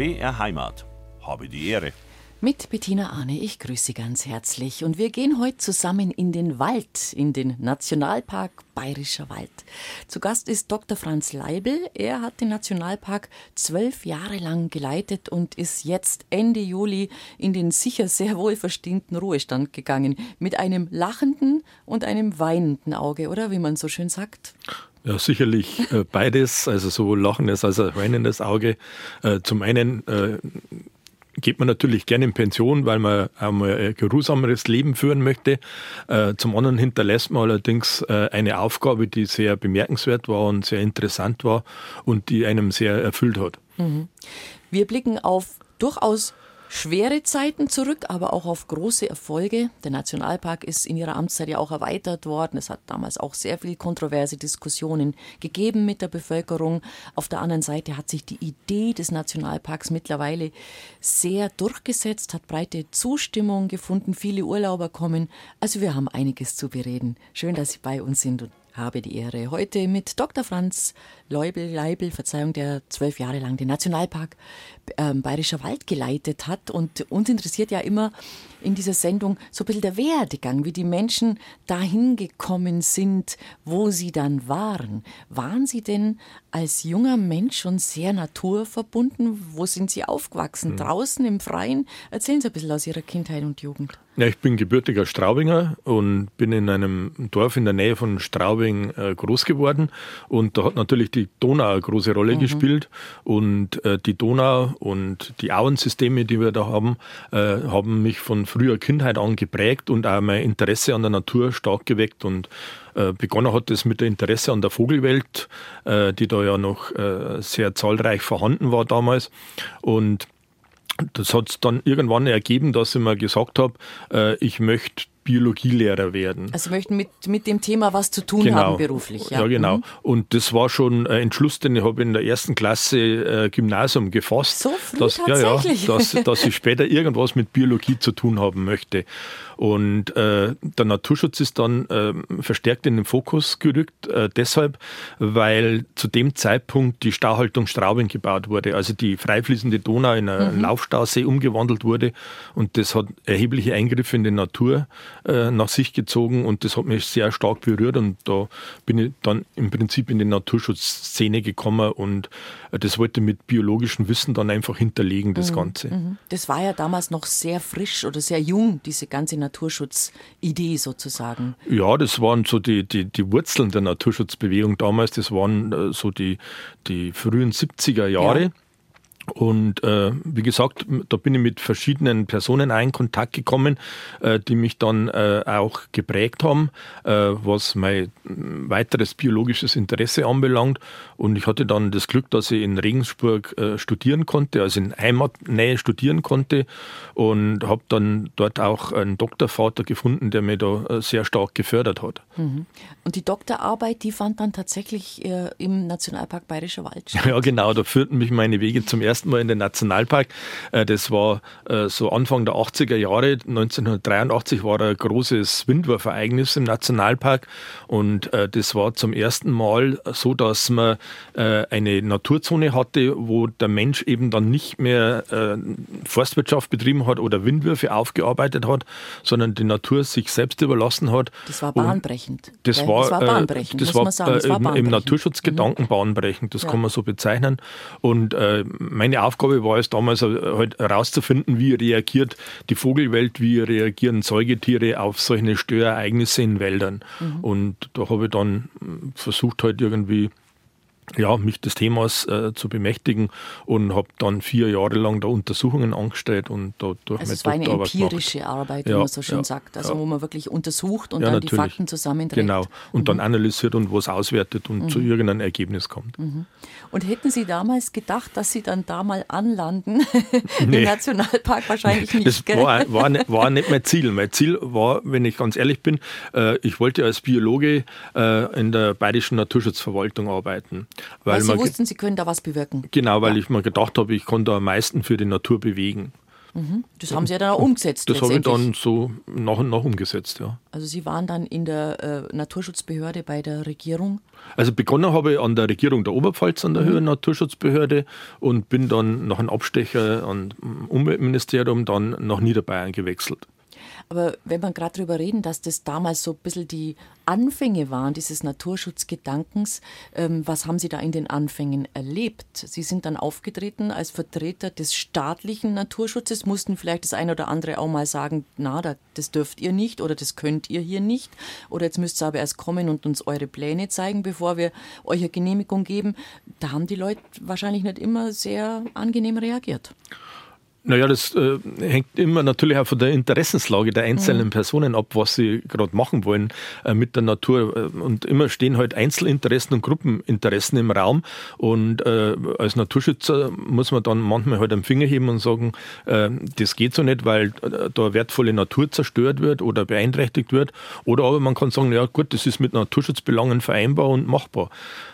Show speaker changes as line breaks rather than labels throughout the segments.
BR Heimat. Habe die Ehre.
Mit Bettina Arne, ich grüße Sie ganz herzlich. Und wir gehen heute zusammen in den Wald, in den Nationalpark Bayerischer Wald. Zu Gast ist Dr. Franz Leibel. Er hat den Nationalpark zwölf Jahre lang geleitet und ist jetzt Ende Juli in den sicher sehr wohlverdienten Ruhestand gegangen. Mit einem lachenden und einem weinenden Auge, oder wie man so schön sagt?
Ja, sicherlich äh, beides, also sowohl lachendes als auch weinendes Auge. Äh, zum einen äh, geht man natürlich gerne in Pension, weil man einmal ein geruhsameres Leben führen möchte. Äh, zum anderen hinterlässt man allerdings äh, eine Aufgabe, die sehr bemerkenswert war und sehr interessant war und die einem sehr erfüllt hat. Mhm.
Wir blicken auf durchaus schwere Zeiten zurück, aber auch auf große Erfolge. Der Nationalpark ist in ihrer Amtszeit ja auch erweitert worden. Es hat damals auch sehr viel kontroverse Diskussionen gegeben mit der Bevölkerung. Auf der anderen Seite hat sich die Idee des Nationalparks mittlerweile sehr durchgesetzt, hat breite Zustimmung gefunden. Viele Urlauber kommen. Also wir haben einiges zu bereden. Schön, dass Sie bei uns sind und habe die Ehre, heute mit Dr. Franz Leubel, Leibel, Verzeihung, der zwölf Jahre lang den Nationalpark äh, Bayerischer Wald geleitet hat. Und uns interessiert ja immer in dieser Sendung so ein bisschen der Werdegang, wie die Menschen dahin gekommen sind, wo sie dann waren. Waren sie denn als junger Mensch schon sehr naturverbunden? Wo sind sie aufgewachsen? Hm. Draußen im Freien? Erzählen Sie ein bisschen aus Ihrer Kindheit und Jugend.
Ja, ich bin gebürtiger Straubinger und bin in einem Dorf in der Nähe von Straubing äh, groß geworden. Und da hat natürlich die Donau eine große Rolle mhm. gespielt. Und äh, die Donau und die Auensysteme, die wir da haben, äh, haben mich von früher Kindheit an geprägt und auch mein Interesse an der Natur stark geweckt. Und äh, begonnen hat es mit der Interesse an der Vogelwelt, äh, die da ja noch sehr zahlreich vorhanden war damals. Und das hat es dann irgendwann ergeben, dass ich mir gesagt habe, ich möchte Biologielehrer werden.
Also möchten mit, mit dem Thema was zu tun
genau.
haben beruflich.
Ja, ja genau. Mhm. Und das war schon ein Entschluss, den ich habe in der ersten Klasse äh, Gymnasium gefasst.
So früh
dass,
tatsächlich?
Ja, ja, dass, dass ich später irgendwas mit Biologie zu tun haben möchte. Und äh, der Naturschutz ist dann äh, verstärkt in den Fokus gerückt, äh, deshalb, weil zu dem Zeitpunkt die Stauhaltung Straubing gebaut wurde, also die freifließende Donau in einen mhm. Laufstausee umgewandelt wurde. Und das hat erhebliche Eingriffe in die Natur äh, nach sich gezogen und das hat mich sehr stark berührt. Und da bin ich dann im Prinzip in die Naturschutzszene gekommen und äh, das wollte mit biologischem Wissen dann einfach hinterlegen, das mhm. Ganze. Mhm.
Das war ja damals noch sehr frisch oder sehr jung, diese ganze Natur Naturschutzidee sozusagen?
Ja, das waren so die, die, die Wurzeln der Naturschutzbewegung damals. Das waren äh, so die, die frühen 70er Jahre. Ja. Und äh, wie gesagt, da bin ich mit verschiedenen Personen in Kontakt gekommen, äh, die mich dann äh, auch geprägt haben, äh, was mein weiteres biologisches Interesse anbelangt. Und ich hatte dann das Glück, dass ich in Regensburg äh, studieren konnte, also in Heimatnähe studieren konnte und habe dann dort auch einen Doktorvater gefunden, der mich da äh, sehr stark gefördert hat.
Mhm. Und die Doktorarbeit, die fand dann tatsächlich im Nationalpark Bayerischer Wald
statt? Ja, genau, da führten mich meine Wege zum ersten Mal in den Nationalpark. Äh, das war äh, so Anfang der 80er Jahre. 1983 war ein großes Windwurfereignis im Nationalpark und äh, das war zum ersten Mal so, dass man eine Naturzone hatte, wo der Mensch eben dann nicht mehr Forstwirtschaft betrieben hat oder Windwürfe aufgearbeitet hat, sondern die Natur sich selbst überlassen hat.
Das war bahnbrechend.
Das, war, das war bahnbrechend, das war, das war im, im Naturschutzgedanken mhm. bahnbrechend, das ja. kann man so bezeichnen. Und mein meine Aufgabe war es damals halt herauszufinden, wie reagiert die Vogelwelt, wie reagieren Säugetiere auf solche Störereignisse in Wäldern. Mhm. Und da habe ich dann versucht, halt irgendwie ja, mich des Themas äh, zu bemächtigen und habe dann vier Jahre lang da Untersuchungen angestellt und da
durch also es war eine empirische. Arbeit, wie ja, man so schön ja, sagt, also ja. wo man wirklich untersucht und dann natürlich. die Fakten zusammenträgt.
Genau, und mhm. dann analysiert und was auswertet und mhm. zu irgendeinem Ergebnis kommt. Mhm.
Und hätten Sie damals gedacht, dass Sie dann da mal anlanden? Nee. Im Nationalpark wahrscheinlich nicht.
Das war, war, nicht, war nicht mein Ziel. Mein Ziel war, wenn ich ganz ehrlich bin, äh, ich wollte als Biologe äh, in der Bayerischen Naturschutzverwaltung arbeiten.
Weil, weil Sie wussten, Sie können da was bewirken.
Genau, weil ja. ich mir gedacht habe, ich kann da am meisten für die Natur bewegen.
Mhm. Das haben Sie ja dann auch umgesetzt.
Das habe ich dann so nach und nach umgesetzt, ja.
Also Sie waren dann in der äh, Naturschutzbehörde bei der Regierung?
Also begonnen habe ich an der Regierung der Oberpfalz an der mhm. Höheren Naturschutzbehörde und bin dann nach einem Abstecher am Umweltministerium dann nach Niederbayern gewechselt.
Aber wenn wir gerade darüber reden, dass das damals so ein bisschen die Anfänge waren, dieses Naturschutzgedankens, ähm, was haben Sie da in den Anfängen erlebt? Sie sind dann aufgetreten als Vertreter des staatlichen Naturschutzes, mussten vielleicht das eine oder andere auch mal sagen, na, das dürft ihr nicht oder das könnt ihr hier nicht. Oder jetzt müsst ihr aber erst kommen und uns eure Pläne zeigen, bevor wir euch eine Genehmigung geben. Da haben die Leute wahrscheinlich nicht immer sehr angenehm reagiert.
Naja, das äh, hängt immer natürlich auch von der Interessenslage der einzelnen mhm. Personen ab, was sie gerade machen wollen äh, mit der Natur. Äh, und immer stehen halt Einzelinteressen und Gruppeninteressen im Raum. Und äh, als Naturschützer muss man dann manchmal halt am Finger heben und sagen, äh, das geht so nicht, weil äh, da wertvolle Natur zerstört wird oder beeinträchtigt wird. Oder aber man kann sagen, ja gut, das ist mit Naturschutzbelangen vereinbar und machbar.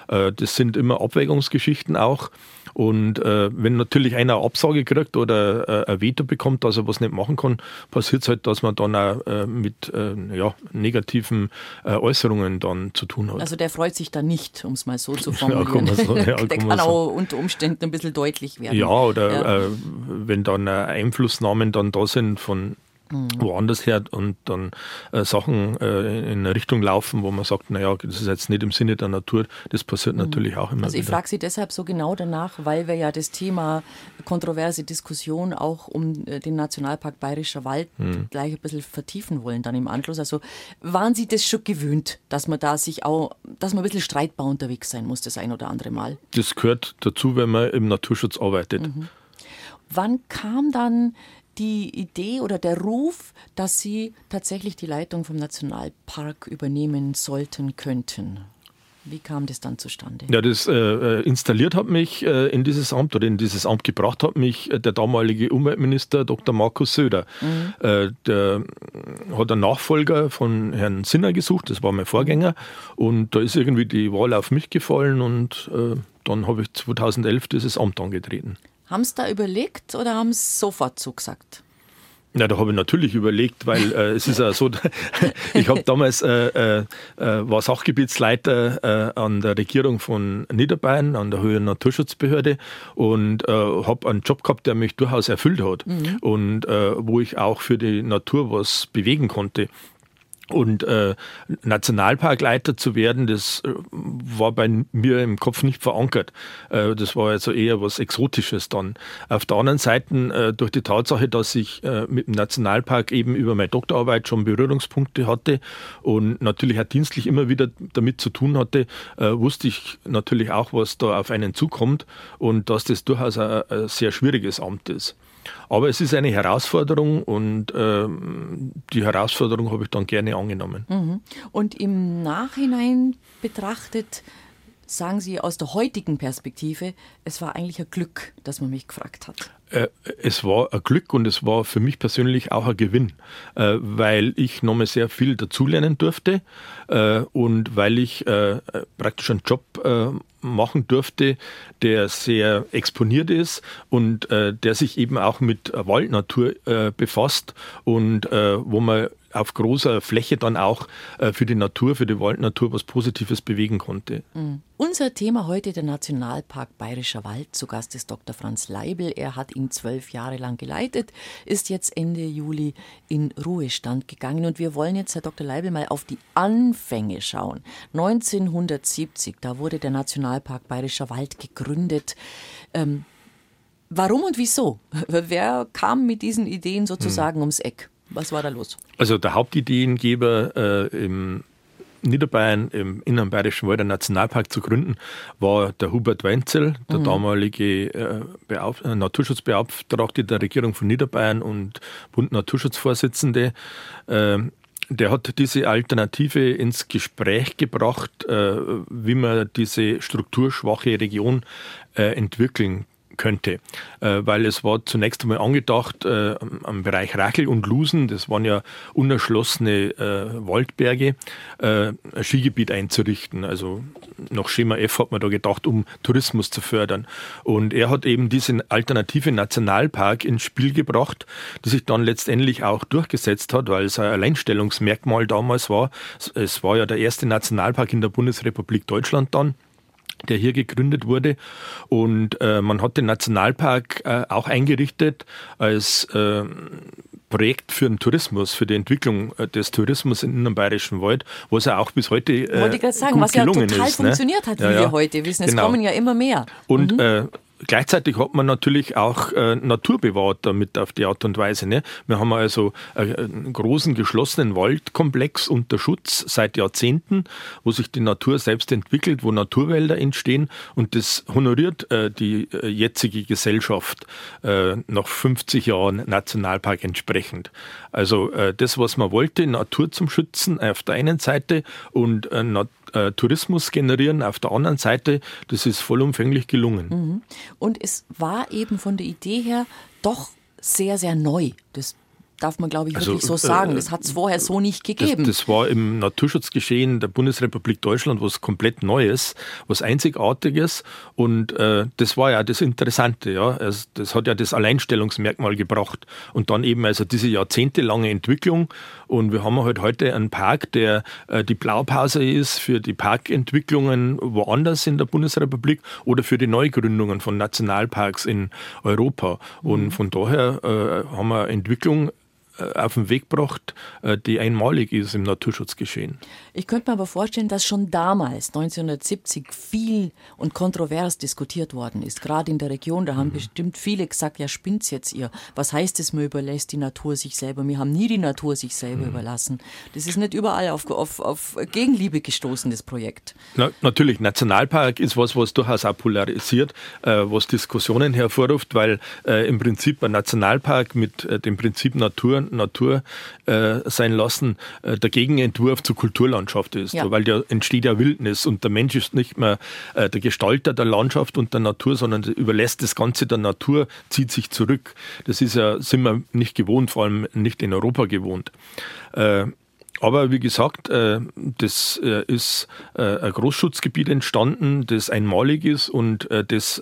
das sind immer Abwägungsgeschichten auch. Und äh, wenn natürlich einer eine Absage kriegt oder äh, ein Veto bekommt, dass er was nicht machen kann, passiert es halt, dass man dann auch äh, mit äh, ja, negativen äh, Äußerungen dann zu tun hat.
Also der freut sich da nicht, um es mal so zu formulieren. Ja, kann so, ja, der kann, kann auch unter Umständen ein bisschen deutlich werden.
Ja, oder ja. Äh, wenn dann Einflussnahmen dann da sind von mhm. woanders her und dann äh, Sachen äh, in eine Richtung laufen, wo man sagt, naja, das ist jetzt nicht im Sinne der Natur, das passiert mhm. natürlich auch immer
Also ich frage Sie deshalb so genau danach, weil wir ja das Thema kontroverse Diskussion auch um äh, den Nationalpark Bayerischer Wald mhm. gleich ein bisschen vertiefen wollen dann im Anschluss. Also waren Sie das schon gewöhnt, dass man da sich auch, dass man ein bisschen streitbar unterwegs sein muss, das ein oder andere Mal?
Das gehört dazu, wenn man im Naturschutz arbeitet. Mhm.
Wann kam dann die Idee oder der Ruf, dass Sie tatsächlich die Leitung vom Nationalpark übernehmen sollten, könnten? Wie kam das dann zustande?
Ja, das äh, äh, installiert hat mich äh, in dieses Amt oder in dieses Amt gebracht hat mich äh, der damalige Umweltminister Dr. Markus Söder. Mhm. Äh, der hat einen Nachfolger von Herrn Sinner gesucht, das war mein Vorgänger. Und da ist irgendwie die Wahl auf mich gefallen und äh, dann habe ich 2011 dieses Amt angetreten.
Haben Sie da überlegt oder haben Sie sofort zugesagt?
Ja, da habe ich natürlich überlegt, weil äh, es ist ja so, ich habe damals äh, äh, äh, war Sachgebietsleiter äh, an der Regierung von Niederbayern, an der Höheren Naturschutzbehörde und äh, habe einen Job gehabt, der mich durchaus erfüllt hat mhm. und äh, wo ich auch für die Natur was bewegen konnte. Und äh, Nationalparkleiter zu werden, das äh, war bei mir im Kopf nicht verankert. Äh, das war also eher was Exotisches dann. Auf der anderen Seite, äh, durch die Tatsache, dass ich äh, mit dem Nationalpark eben über meine Doktorarbeit schon Berührungspunkte hatte und natürlich auch dienstlich immer wieder damit zu tun hatte, äh, wusste ich natürlich auch, was da auf einen zukommt und dass das durchaus ein, ein sehr schwieriges Amt ist. Aber es ist eine Herausforderung und äh, die Herausforderung habe ich dann gerne angenommen.
Mhm. Und im Nachhinein betrachtet, sagen Sie aus der heutigen Perspektive, es war eigentlich ein Glück, dass man mich gefragt hat.
Äh, es war ein Glück und es war für mich persönlich auch ein Gewinn, äh, weil ich nochmal sehr viel dazulernen durfte äh, und weil ich praktisch einen Job machen durfte, der sehr exponiert ist und der sich eben auch mit Waldnatur befasst und wo man auf großer Fläche dann auch äh, für die Natur, für die Waldnatur was Positives bewegen konnte.
Mhm. Unser Thema heute der Nationalpark Bayerischer Wald. Zu Gast ist Dr. Franz Leibel. Er hat ihn zwölf Jahre lang geleitet, ist jetzt Ende Juli in Ruhestand gegangen. Und wir wollen jetzt, Herr Dr. Leibel, mal auf die Anfänge schauen. 1970, da wurde der Nationalpark Bayerischer Wald gegründet. Ähm, warum und wieso? Wer kam mit diesen Ideen sozusagen hm. ums Eck? Was war da los?
Also der Hauptideengeber äh, im Niederbayern im Inneren Bayerischen Wald einen Nationalpark zu gründen, war der Hubert Wenzel, der mhm. damalige äh, äh, Naturschutzbeauftragte der Regierung von Niederbayern und Bund Naturschutzvorsitzende. Äh, der hat diese Alternative ins Gespräch gebracht, äh, wie man diese strukturschwache Region äh, entwickeln könnte. Äh, weil es war zunächst einmal angedacht äh, am Bereich Rachel und Lusen, das waren ja unerschlossene äh, Waldberge, äh, ein Skigebiet einzurichten. Also nach Schema F hat man da gedacht, um Tourismus zu fördern. Und er hat eben diesen alternative Nationalpark ins Spiel gebracht, die sich dann letztendlich auch durchgesetzt hat, weil es ein Alleinstellungsmerkmal damals war. Es war ja der erste Nationalpark in der Bundesrepublik Deutschland dann der hier gegründet wurde. Und äh, man hat den Nationalpark äh, auch eingerichtet als äh, Projekt für den Tourismus, für die Entwicklung äh, des Tourismus in dem Bayerischen Wald, was ja auch bis heute äh,
Wollte ich gerade sagen, was ja total ist, ne? funktioniert ne? hat, wie ja, ja. wir heute wissen. Es genau. kommen ja immer mehr.
Und mhm. äh, Gleichzeitig hat man natürlich auch äh, Natur bewahrt damit auf die Art und Weise. Ne? Wir haben also einen großen geschlossenen Waldkomplex unter Schutz seit Jahrzehnten, wo sich die Natur selbst entwickelt, wo Naturwälder entstehen und das honoriert äh, die äh, jetzige Gesellschaft äh, nach 50 Jahren Nationalpark entsprechend. Also äh, das, was man wollte, Natur zum Schützen auf der einen Seite und äh, äh, Tourismus generieren auf der anderen Seite, das ist vollumfänglich gelungen. Mhm.
Und es war eben von der Idee her doch sehr, sehr neu. Das darf man, glaube ich, also, wirklich so sagen. Das hat es vorher so nicht gegeben.
Das, das, war im Naturschutzgeschehen der Bundesrepublik Deutschland was komplett Neues, was Einzigartiges. Und äh, das war ja das Interessante. Ja. Also, das hat ja das Alleinstellungsmerkmal gebracht. Und dann eben also diese jahrzehntelange Entwicklung. Und wir haben halt heute einen Park, der äh, die Blaupause ist für die Parkentwicklungen woanders in der Bundesrepublik oder für die Neugründungen von Nationalparks in Europa. Und mhm. von daher äh, haben wir Entwicklung auf den Weg gebracht, äh, die einmalig ist im Naturschutzgeschehen.
Ich könnte mir aber vorstellen, dass schon damals, 1970, viel und kontrovers diskutiert worden ist, gerade in der Region. Da haben mhm. bestimmt viele gesagt, ja spinnt's jetzt ihr. Was heißt es, man überlässt die Natur sich selber? Wir haben nie die Natur sich selber mhm. überlassen. Das ist nicht überall auf, auf, auf Gegenliebe gestoßen, das Projekt.
Na, natürlich, Nationalpark ist was, was durchaus auch polarisiert, äh, was Diskussionen hervorruft, weil äh, im Prinzip ein Nationalpark mit äh, dem Prinzip Natur Natur äh, sein lassen, äh, der Gegenentwurf zur Kulturlandschaft ist. Ja. Weil da entsteht ja Wildnis und der Mensch ist nicht mehr äh, der Gestalter der Landschaft und der Natur, sondern überlässt das Ganze der Natur, zieht sich zurück. Das ist ja, sind wir nicht gewohnt, vor allem nicht in Europa gewohnt. Aber wie gesagt, äh, das äh, ist äh, ein Großschutzgebiet entstanden, das einmalig ist und das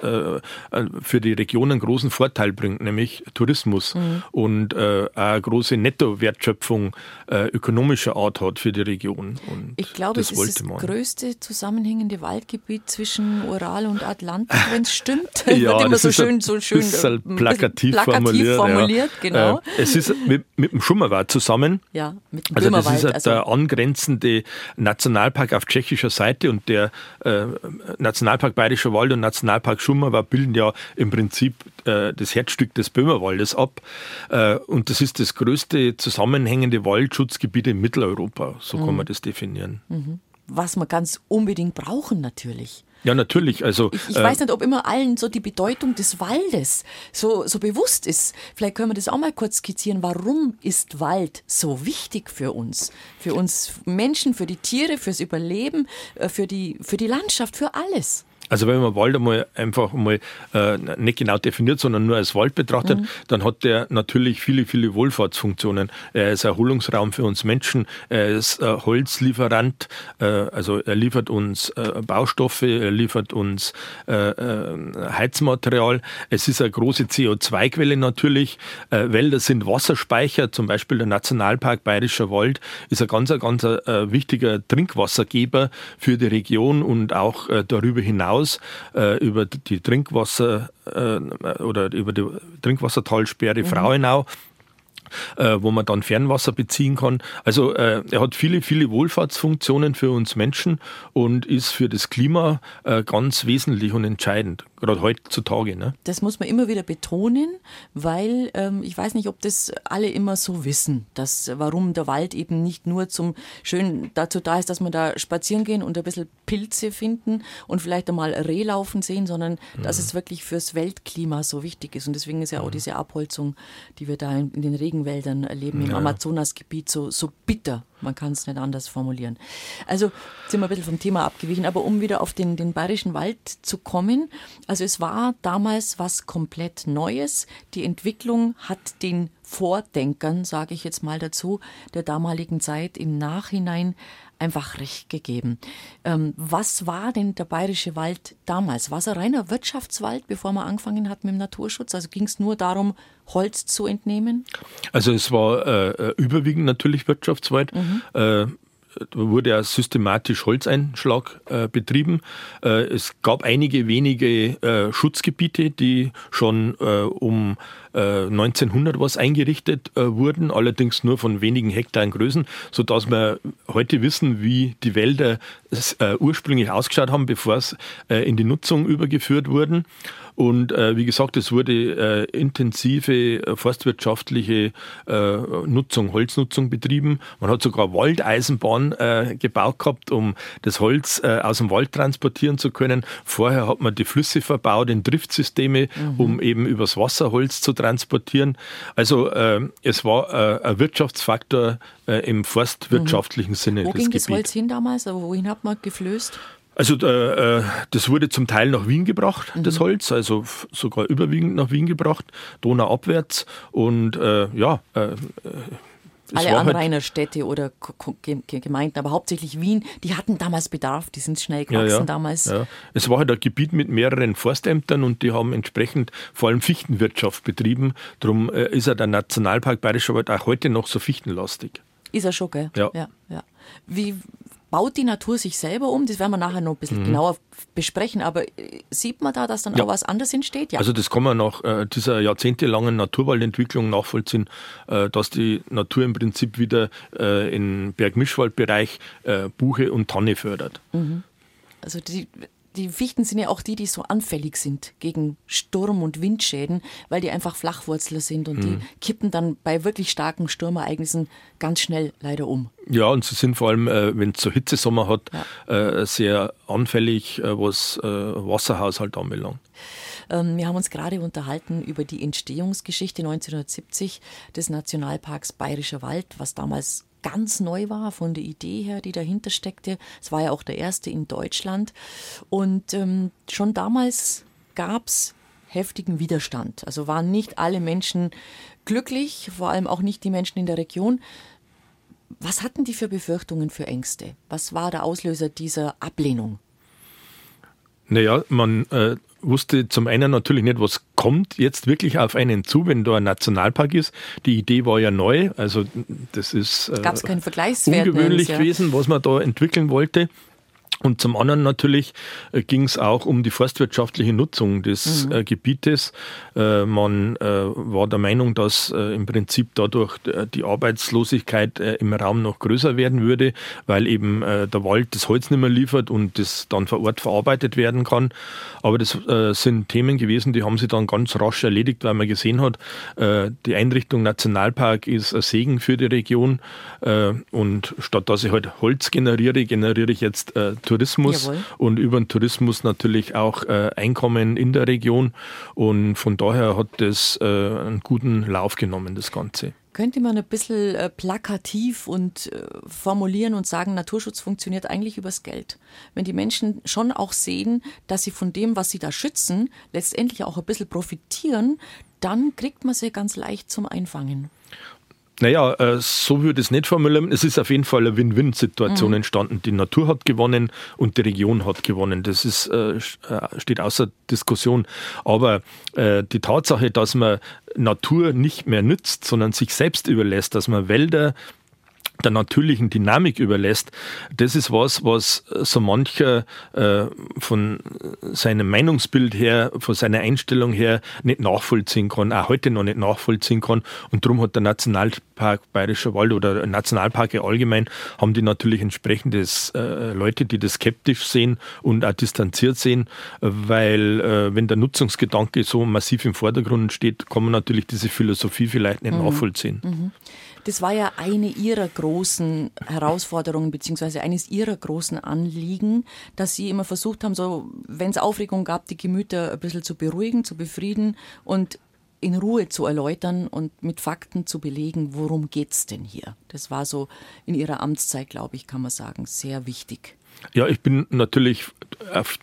für die Region einen großen Vorteil bringt, nämlich Tourismus mhm. und eine große Nettowertschöpfung ökonomischer Art hat für die Region.
Und ich glaube, das es ist das man. größte zusammenhängende Waldgebiet zwischen Ural und Atlantik, wenn es stimmt.
ja, Wird immer so schön, so schön plakativ, plakativ formuliert. formuliert ja. genau. Es ist mit, mit dem Schummerwald zusammen.
Ja, mit dem also
ist also der angrenzende Nationalpark auf tschechischer Seite und der äh, Nationalpark Bayerischer Wald und Nationalpark Schummerwald bilden ja im Prinzip äh, das Herzstück des Böhmerwaldes ab. Äh, und das ist das größte zusammenhängende Waldschutzgebiet in Mitteleuropa, so mhm. kann man das definieren.
Mhm. Was wir ganz unbedingt brauchen natürlich.
Ja, natürlich. Also,
ich, ich äh, weiß nicht, ob immer allen so die Bedeutung des Waldes so, so bewusst ist. Vielleicht können wir das auch mal kurz skizzieren. Warum ist Wald so wichtig für uns? Für uns Menschen, für die Tiere, fürs Überleben, äh, für die, für die Landschaft, für alles.
Also wenn man Wald einmal einfach mal äh, nicht genau definiert, sondern nur als Wald betrachtet, mhm. dann hat der natürlich viele, viele Wohlfahrtsfunktionen. Er ist Erholungsraum für uns Menschen, er ist äh, Holzlieferant, äh, also er liefert uns äh, Baustoffe, er liefert uns äh, äh, Heizmaterial. Es ist eine große CO2-Quelle natürlich. Wälder sind Wasserspeicher, zum Beispiel der Nationalpark Bayerischer Wald ist ein ganz, ganz wichtiger Trinkwassergeber für die Region und auch darüber hinaus hinaus äh, über die Trinkwasser äh, oder über die Trinkwassertalsperre mhm. Frauenau äh, wo man dann Fernwasser beziehen kann. Also äh, er hat viele, viele Wohlfahrtsfunktionen für uns Menschen und ist für das Klima äh, ganz wesentlich und entscheidend, gerade heutzutage. Ne?
Das muss man immer wieder betonen, weil ähm, ich weiß nicht, ob das alle immer so wissen, dass warum der Wald eben nicht nur zum schön dazu da ist, dass man da spazieren gehen und ein bisschen Pilze finden und vielleicht einmal Reh laufen sehen, sondern mhm. dass es wirklich fürs Weltklima so wichtig ist. Und deswegen ist ja auch mhm. diese Abholzung, die wir da in, in den Regen Regenwäldern erleben, im ja. Amazonasgebiet so, so bitter Man kann es nicht anders formulieren. Also sind wir ein bisschen vom Thema abgewichen, aber um wieder auf den, den bayerischen Wald zu kommen, also es war damals was komplett Neues. Die Entwicklung hat den Vordenkern, sage ich jetzt mal dazu, der damaligen Zeit im Nachhinein einfach recht gegeben. Ähm, was war denn der bayerische Wald damals? War es ein reiner Wirtschaftswald, bevor man angefangen hat mit dem Naturschutz? Also ging es nur darum, Holz zu entnehmen?
Also es war äh, äh überwiegend natürlich Wirtschaftswald. Mhm. Äh, wurde ja systematisch Holzeinschlag äh, betrieben. Äh, es gab einige wenige äh, Schutzgebiete, die schon äh, um 1900 äh, was eingerichtet äh, wurden, allerdings nur von wenigen Hektaren Größen, sodass wir heute wissen, wie die Wälder ursprünglich ausgeschaut haben, bevor es in die Nutzung übergeführt wurden. Und äh, wie gesagt, es wurde äh, intensive äh, forstwirtschaftliche äh, Nutzung, Holznutzung betrieben. Man hat sogar Waldeisenbahn äh, gebaut gehabt, um das Holz äh, aus dem Wald transportieren zu können. Vorher hat man die Flüsse verbaut in Driftsysteme, mhm. um eben übers Wasser Holz zu transportieren. Also äh, es war äh, ein Wirtschaftsfaktor äh, im forstwirtschaftlichen mhm. Sinne.
Wo ging das Gebiet. Holz hin damals? Wohin hat man geflößt?
Also äh, das wurde zum Teil nach Wien gebracht, mhm. das Holz, also sogar überwiegend nach Wien gebracht, Donauabwärts und äh, ja. Äh, äh
alle halt Anrainerstädte oder Gemeinden, aber hauptsächlich Wien, die hatten damals Bedarf, die sind schnell gewachsen ja, ja, damals. Ja.
Es war halt ein Gebiet mit mehreren Forstämtern und die haben entsprechend vor allem Fichtenwirtschaft betrieben. Darum äh, ist ja der Nationalpark Bayerischer Wald auch heute noch so fichtenlastig.
Ist er schon, gell? Ja. ja, ja. Wie, baut die Natur sich selber um? Das werden wir nachher noch ein bisschen mhm. genauer besprechen. Aber äh, sieht man da, dass dann ja. auch was anderes entsteht?
Ja. Also das kann man nach äh, dieser jahrzehntelangen Naturwaldentwicklung nachvollziehen, äh, dass die Natur im Prinzip wieder äh, im Bergmischwaldbereich äh, Buche und Tanne fördert. Mhm.
Also die, die Fichten sind ja auch die, die so anfällig sind gegen Sturm- und Windschäden, weil die einfach Flachwurzler sind und mhm. die kippen dann bei wirklich starken Sturmereignissen ganz schnell leider um.
Ja, und sie sind vor allem, äh, wenn es so Hitzesommer hat, ja. äh, sehr anfällig, äh, was äh, Wasserhaushalt anbelangt.
Ähm, wir haben uns gerade unterhalten über die Entstehungsgeschichte 1970 des Nationalparks Bayerischer Wald, was damals ganz neu war von der Idee her, die dahinter steckte. Es war ja auch der erste in Deutschland. Und ähm, schon damals gab es heftigen Widerstand. Also waren nicht alle Menschen glücklich, vor allem auch nicht die Menschen in der Region. Was hatten die für Befürchtungen, für Ängste? Was war der Auslöser dieser Ablehnung?
Naja, man äh, wusste zum einen natürlich nicht, was kommt jetzt wirklich auf einen zu, wenn da ein Nationalpark ist. Die Idee war ja neu, also das ist
äh,
ungewöhnlich ja. gewesen, was man da entwickeln wollte. Und zum anderen natürlich äh, ging es auch um die forstwirtschaftliche Nutzung des mhm. äh, Gebietes. Äh, man äh, war der Meinung, dass äh, im Prinzip dadurch äh, die Arbeitslosigkeit im Raum noch größer werden würde, weil eben der Wald das Holz nicht mehr liefert und das dann vor Ort verarbeitet werden kann. Aber das sind Themen gewesen, die haben sich dann ganz rasch erledigt, weil man gesehen hat, die Einrichtung Nationalpark ist ein Segen für die Region. und statt dass ich halt Holz generiere, generiere ich jetzt Tourismus Jawohl. und über den Tourismus natürlich auch äh, Einkommen in der Region. Und von daher hat das äh, einen guten Lauf genommen, das Ganze.
Könnte man ein bisschen äh, plakativ und äh, formulieren und sagen, Naturschutz funktioniert eigentlich übers Geld. Wenn die Menschen schon auch sehen, dass sie von dem, was sie da schützen, letztendlich auch ein bisschen profitieren, dann kriegt man sie ganz leicht zum Einfangen.
Naja, äh, so würde ich es nicht formulieren. Es ist auf jeden Fall eine Win-Win-Situation mhm. entstanden. Die Natur hat gewonnen und die Region hat gewonnen. Das ist, äh, äh, steht außer Diskussion. Aber die Tatsache, dass man Natur nicht mehr nützt, sondern sich selbst überlässt, dass man Wälder der natürlichen Dynamik überlässt, das ist was, was so mancher äh, von seinem Meinungsbild her, von seiner Einstellung her nicht nachvollziehen kann, auch heute noch nicht nachvollziehen kann. Und darum hat der Nationalpark Bayerischer Wald oder Nationalparke allgemein, haben die natürlich entsprechendes äh, Leute, die das skeptisch sehen und auch distanziert sehen, weil äh, wenn der Nutzungsgedanke so massiv im Vordergrund steht, kann man natürlich diese Philosophie vielleicht nicht mhm. nachvollziehen. Mhm.
Das war ja eine ihrer großen Herausforderungen, beziehungsweise eines ihrer großen Anliegen, dass sie immer versucht haben, so, wenn es Aufregung gab, die Gemüter ein bisschen zu beruhigen, zu befrieden und in Ruhe zu erläutern und mit Fakten zu belegen, worum geht es denn hier. Das war so in ihrer Amtszeit, glaube ich, kann man sagen, sehr wichtig.
Ja, ich bin natürlich auf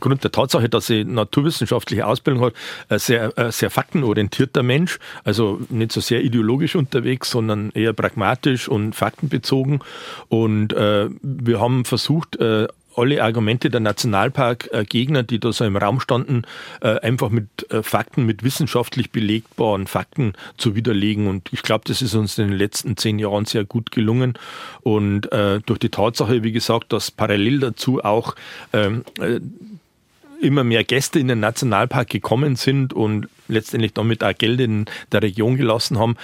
Grund der Tatsache, dass sie naturwissenschaftliche Ausbildung hat, ein sehr, ein sehr faktenorientierter Mensch, also nicht so sehr ideologisch unterwegs, sondern eher pragmatisch und faktenbezogen. Und äh, wir haben versucht, äh, alle Argumente der Nationalpark-Gegner, die da so im Raum standen, äh, einfach mit äh, Fakten, mit wissenschaftlich belegbaren Fakten zu widerlegen. Und ich glaube, das ist uns in den letzten zehn Jahren sehr gut gelungen. Und äh, durch die Tatsache, wie gesagt, dass parallel dazu auch ähm, immer mehr Gäste in den Nationalpark gekommen sind und letztendlich damit auch Geld in der Region gelassen haben,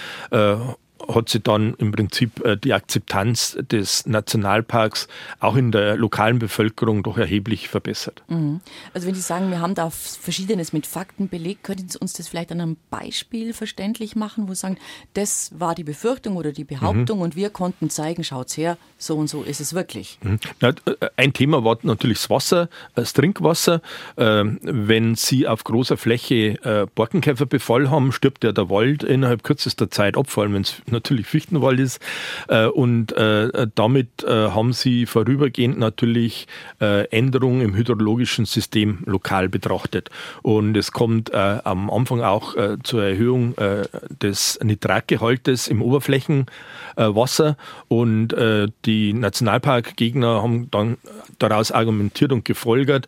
hat sich dann im Prinzip äh, die Akzeptanz des Nationalparks auch in der lokalen Bevölkerung doch erheblich verbessert.
Mhm. Also wenn Sie sagen, wir haben da Verschiedenes mit Fakten belegt, könnten Sie uns das vielleicht an einem Beispiel verständlich machen, wo Sie sagen, das war die Befürchtung oder die Behauptung mhm. und wir konnten zeigen, schaut's her, so und so ist es wirklich.
Mhm. Äh, ein Thema war natürlich das Wasser, das Trinkwasser. Ähm, wenn Sie auf großer Fläche äh, Borkenkäferbefall haben, stirbt ja der Wald innerhalb kürzester Zeit ab, vor allem wenn es natürlich Fichtenwald ist. Äh, und äh, damit äh, haben sie vorübergehend natürlich Änderungen im hydrologischen System lokal betrachtet. Und es kommt am Anfang auch zur Erhöhung des Nitratgehaltes im Oberflächenwasser. Und die Nationalparkgegner haben dann daraus argumentiert und gefolgert,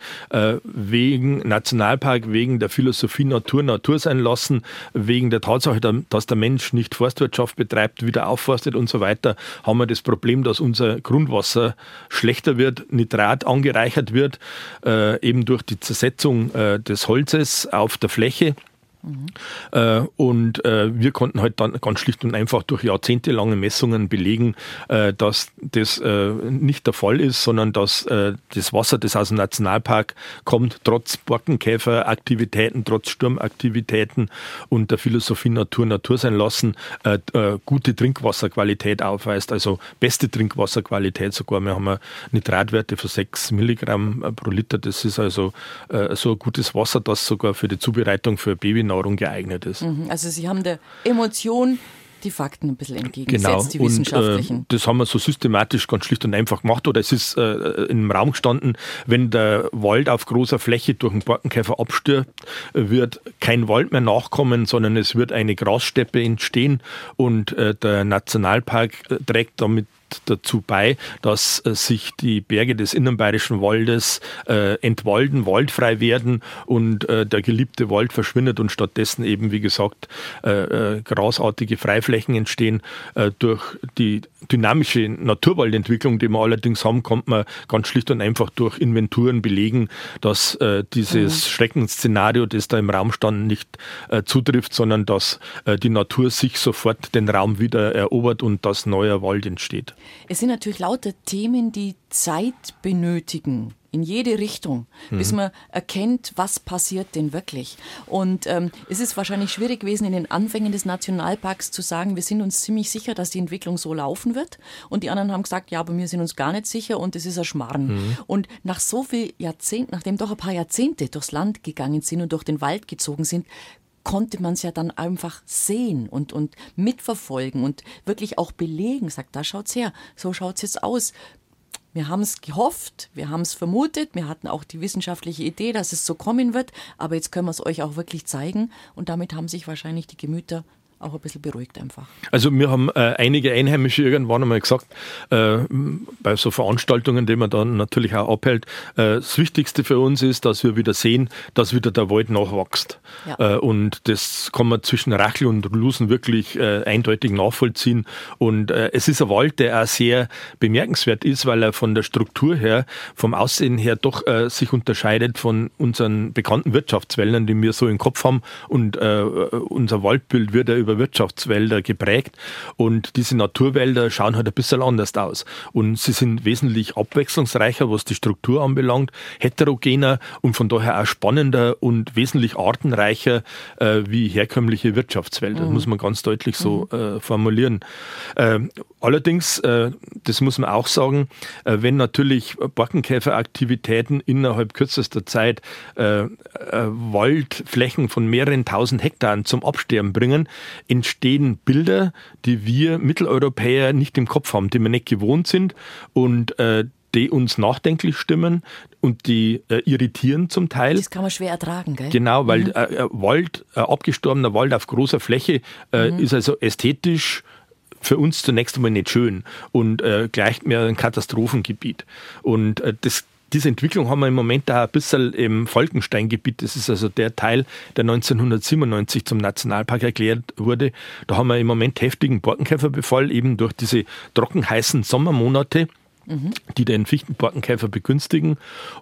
wegen Nationalpark, wegen der Philosophie Natur Natur sein lassen, wegen der Tatsache, dass der Mensch nicht Forstwirtschaft betreibt, betreibt, wieder aufforstet und so weiter, haben wir das Problem, dass unser Grundwasser schlechter wird, Nitrat angereichert wird, äh, eben durch die Zersetzung äh, des Holzes auf der Fläche. Mhm. und äh, wir konnten halt dann ganz schlicht und einfach durch jahrzehntelange Messungen belegen, äh, dass das nicht der Fall ist, sondern dass das Wasser, das aus dem Nationalpark kommt, trotz Borkenkäferaktivitäten, trotz Sturmaktivitäten und der Philosophie Natur Natur sein lassen, gute Trinkwasserqualität aufweist, also beste Trinkwasserqualität sogar. Wir haben Nitratwerte von 6 Milligramm pro Liter. Das ist also so ein gutes Wasser, das sogar für die Zubereitung für Babynahrung Verdauung geeignet ist.
Mhm. Also Sie haben der Emotion die Fakten ein bisschen entgegengesetzt, genau. die wissenschaftlichen.
Und, äh, das haben wir so systematisch ganz schlicht und einfach gemacht. Oder es ist äh, im Raum gestanden, wenn der Wald auf großer Fläche durch einen Borkenkäfer abstirbt, wird kein Wald mehr nachkommen, sondern es wird eine Grassteppe entstehen und äh, der Nationalpark äh, trägt damit dazu bei, dass äh, sich die Berge des innenbayerischen Waldes äh, entwalden, waldfrei werden und äh, der geliebte Wald verschwindet und stattdessen eben, wie gesagt, äh, äh grasartige Freiflächen entstehen. Durch die dynamische Naturwaldentwicklung, die wir allerdings haben, kommt man ganz schlicht und einfach durch Inventuren belegen, dass dieses mhm. Schreckensszenario, das da im Raum stand, nicht zutrifft, sondern dass die Natur sich sofort den Raum wieder erobert und dass neuer Wald entsteht.
Es sind natürlich lauter Themen, die Zeit benötigen in jede Richtung, mhm. bis man erkennt, was passiert denn wirklich. Und ähm, es ist wahrscheinlich schwierig gewesen, in den Anfängen des Nationalparks zu sagen, wir sind uns ziemlich sicher, dass die Entwicklung so laufen wird. Und die anderen haben gesagt, ja, aber wir sind uns gar nicht sicher und es ist ein Schmarrn. Mhm. Und nach so viel Jahrzehnten, nachdem doch ein paar Jahrzehnte durchs Land gegangen sind und durch den Wald gezogen sind, konnte man es ja dann einfach sehen und, und mitverfolgen und wirklich auch belegen. Sagt, da schaut's her, so schaut's jetzt aus. Wir haben es gehofft, wir haben es vermutet, wir hatten auch die wissenschaftliche Idee, dass es so kommen wird, aber jetzt können wir es euch auch wirklich zeigen und damit haben sich wahrscheinlich die Gemüter auch ein bisschen beruhigt einfach.
Also wir haben äh, einige Einheimische irgendwann einmal gesagt, äh, bei so Veranstaltungen, die man dann natürlich auch abhält, äh, das Wichtigste für uns ist, dass wir wieder sehen, dass wieder der Wald nachwächst. Ja. Äh, und das kann man zwischen Rachel und Lusen wirklich äh, eindeutig nachvollziehen. Und äh, es ist ein Wald, der auch sehr bemerkenswert ist, weil er von der Struktur her, vom Aussehen her doch sich unterscheidet von unseren bekannten Wirtschaftswäldern, die wir so im Kopf haben. Und unser Waldbild wird ja über Wirtschaftswälder geprägt und diese Naturwälder schauen halt ein bisschen anders aus und sie sind wesentlich abwechslungsreicher, was die Struktur anbelangt, heterogener und von daher auch spannender und wesentlich artenreicher äh, wie herkömmliche Wirtschaftswälder, mhm. muss man ganz deutlich so mhm. äh, formulieren. Äh, allerdings, äh, das muss man auch sagen, äh, wenn natürlich Borkenkäferaktivitäten innerhalb kürzester Zeit äh, Waldflächen von mehreren tausend Hektaren zum Absterben bringen, entstehen Bilder, die wir Mitteleuropäer nicht im Kopf haben, die wir nicht gewohnt sind und die uns nachdenklich stimmen und die äh, irritieren zum Teil.
Das kann man schwer ertragen, gell?
Genau, weil mhm. äh, Wald, äh, abgestorbener Wald auf großer Fläche mhm. ist also ästhetisch für uns zunächst einmal nicht schön und äh, gleicht mir ein Katastrophengebiet. Und äh, das diese Entwicklung haben wir im Moment da ein bisschen im Falkensteingebiet. Das ist also der Teil, der 1997 zum Nationalpark erklärt wurde. Da haben wir im Moment heftigen Borkenkäferbefall, eben durch diese trockenheißen Sommermonate die den Fichtenborkenkäfer begünstigen.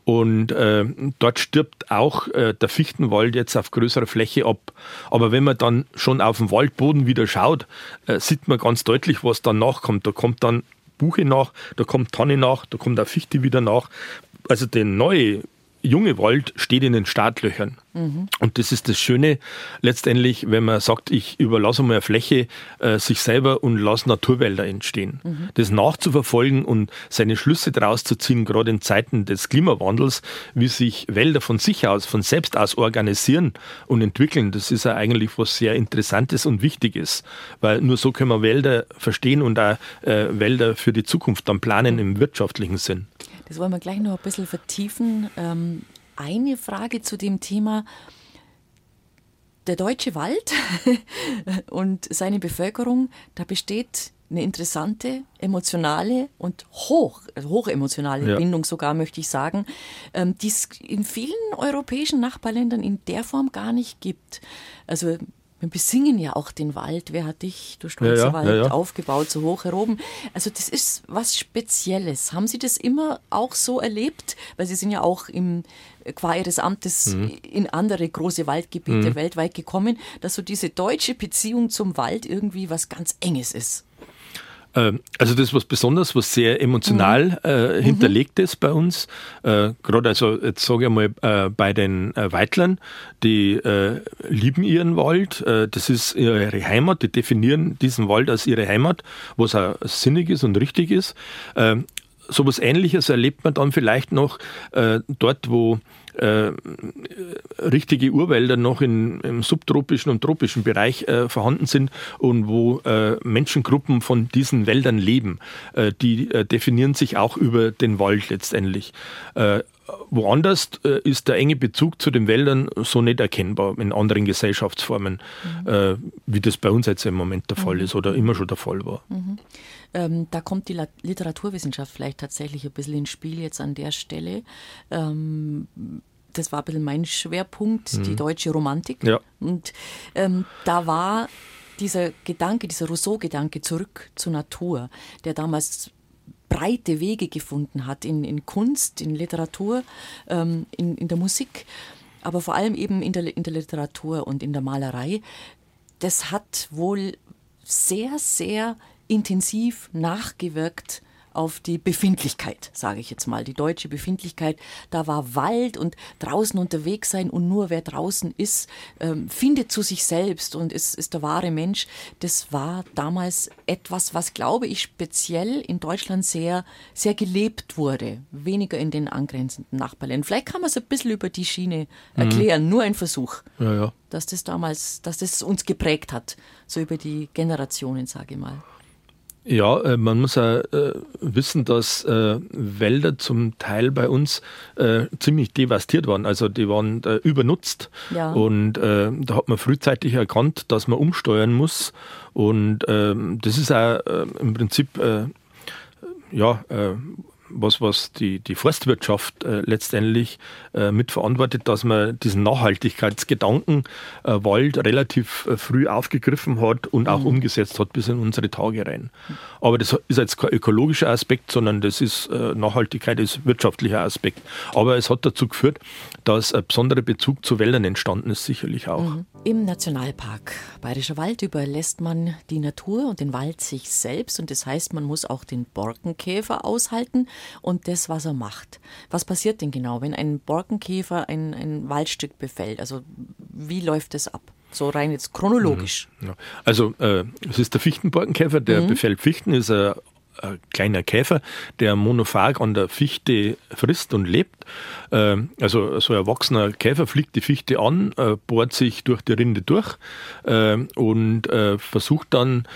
Und äh, dort stirbt auch äh, der Fichtenwald jetzt auf größerer Fläche ab. Aber wenn man dann schon auf den Waldboden wieder schaut, äh, sieht man ganz deutlich, was dann nachkommt. Da kommt dann Buche nach, da kommt Tanne nach, da kommt auch Fichte wieder nach. Also der neue junge Wald steht in den Startlöchern. Mhm. Und das ist das Schöne letztendlich, wenn man sagt, ich überlasse mal eine Fläche äh, sich selber und lasse Naturwälder entstehen. Mhm. Das nachzuverfolgen und seine Schlüsse daraus zu ziehen, gerade in Zeiten des Klimawandels, wie sich Wälder von sich aus, von selbst aus organisieren und entwickeln, das ist ja eigentlich was sehr Interessantes und Wichtiges. Weil nur so können wir Wälder verstehen und auch äh, Wälder für die Zukunft dann planen im wirtschaftlichen Sinn.
Das wollen wir gleich noch ein bisschen vertiefen. Ähm, eine Frage zu dem Thema. Der deutsche Wald und seine Bevölkerung, da besteht eine interessante, emotionale und hoch, hochemotionale ja. Bindung sogar, möchte ich sagen, ähm, die es in vielen europäischen Nachbarländern in der Form gar nicht gibt. Also wir besingen ja auch den Wald. Wer hat dich, du stolzer ja, ja, Wald, ja, aufgebaut, so hoch heroben? Also das ist was Spezielles. Haben Sie das immer auch so erlebt? Weil Sie sind ja auch im, qua Ihres Amtes mhm. in andere große Waldgebiete mhm. weltweit gekommen, dass so diese deutsche Beziehung zum Wald irgendwie was ganz Enges ist.
Ähm, also das ist was Besonderes, was sehr emotional mhm. äh, hinterlegt ist bei uns. Äh, Gerade also jetzt sage ich mal äh, bei den äh, Weitlern, die äh, lieben ihren Wald. Äh, das ist ihre Heimat. Die definieren diesen Wald als ihre Heimat, was auch sinnig ist und richtig ist. Ähm, sowas Ähnliches erlebt man dann vielleicht noch dort, wo äh, richtige Urwälder noch in, im subtropischen und tropischen Bereich äh, vorhanden sind und wo äh, Menschengruppen von diesen Wäldern leben. Äh, die äh, definieren sich auch über den Wald letztendlich. Äh, woanders ist der enge Bezug zu den Wäldern so nicht erkennbar in anderen Gesellschaftsformen, mhm. wie das bei uns jetzt im Moment der Fall mhm. ist oder immer schon der Fall war. Mhm.
Ähm, da kommt die Literaturwissenschaft vielleicht tatsächlich ein bisschen ins Spiel jetzt an der Stelle. Ähm, das war ein bisschen mein Schwerpunkt, mhm. die deutsche Romantik. Ja. Und ähm, da war dieser Gedanke, dieser Rousseau-Gedanke zurück zur Natur, der damals breite Wege gefunden hat in, in Kunst, in Literatur, ähm, in, in der Musik, aber vor allem eben in der, in der Literatur und in der Malerei. Das hat wohl sehr, sehr intensiv nachgewirkt auf die Befindlichkeit, sage ich jetzt mal, die deutsche Befindlichkeit. Da war Wald und draußen unterwegs sein und nur wer draußen ist, ähm, findet zu sich selbst und ist, ist der wahre Mensch. Das war damals etwas, was, glaube ich, speziell in Deutschland sehr, sehr gelebt wurde, weniger in den angrenzenden Nachbarländern. Vielleicht kann man es ein bisschen über die Schiene mhm. erklären, mhm. nur ein Versuch. Ja, ja. Dass das damals, dass das uns geprägt hat, so über die Generationen, sage ich mal.
Ja, äh, man muss auch äh, wissen, dass äh, Wälder zum Teil bei uns ziemlich devastiert waren. Also die waren übernutzt. Ja. Und da hat man frühzeitig erkannt, dass man umsteuern muss. Und ähm, das ist auch im Prinzip ja, was, was die, die Forstwirtschaft äh, letztendlich äh, mitverantwortet, dass man diesen Nachhaltigkeitsgedanken äh, Wald relativ äh, früh aufgegriffen hat und auch mhm. umgesetzt hat bis in unsere Tage rein. Aber das ist jetzt kein ökologischer Aspekt, sondern das ist äh, Nachhaltigkeit ist wirtschaftlicher Aspekt. Aber es hat dazu geführt, dass ein besonderer Bezug zu Wäldern entstanden ist, sicherlich auch. Mhm.
Im Nationalpark Bayerischer Wald überlässt man die Natur und den Wald sich selbst und das heißt, man muss auch den Borkenkäfer aushalten und das, was er macht. Was passiert denn genau, wenn ein Borkenkäfer ein, ein Waldstück befällt? Also wie läuft das ab? So rein jetzt chronologisch.
Mhm. Also äh, es ist der Fichtenborkenkäfer, der mhm. befällt Fichten, ist ein ein kleiner Käfer, der monophag an der Fichte frisst und lebt. Ähm, also so ein erwachsener Käfer fliegt die Fichte an, äh, bohrt sich durch die Rinde durch ähm, und äh, versucht dann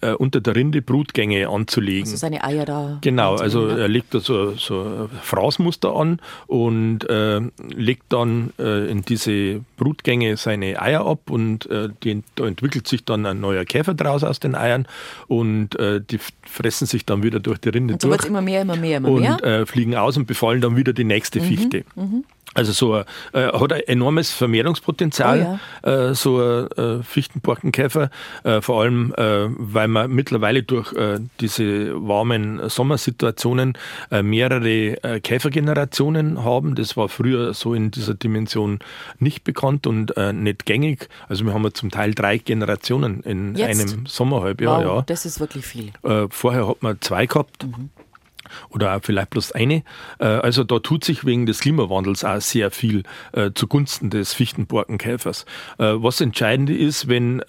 äh, unter der Rinde Brutgänge anzulegen. Also
seine Eier da.
Genau, also er legt da so, so Fraßmuster an und äh, legt dann äh, in diese Brutgänge seine Eier ab und äh, die, da entwickelt sich dann ein neuer Käfer draus aus den Eiern und die fressen sich dann wieder durch die Rinde
und so
durch.
immer mehr, immer mehr, immer
und,
mehr.
Und fliegen aus und befallen dann wieder die nächste mhm. Fichte. Mhm. Also so ein, äh, hat ein enormes Vermehrungspotenzial, oh ja. äh, so ein äh, Fichtenborkenkäfer, äh, vor allem äh, weil wir mittlerweile durch äh, diese warmen Sommersituationen mehrere Käfergenerationen haben. Das war früher so in dieser Dimension nicht bekannt und nicht gängig. Also wir haben ja zum Teil drei Generationen in Jetzt? einem Sommerhalbjahr.
Wow, ja. Das ist wirklich viel.
Vorher hat man zwei gehabt. Mhm oder vielleicht bloß eine. Äh, also da tut sich wegen des Klimawandels auch sehr viel äh, zugunsten des Fichtenborkenkäfers. Äh, was entscheidend ist, wenn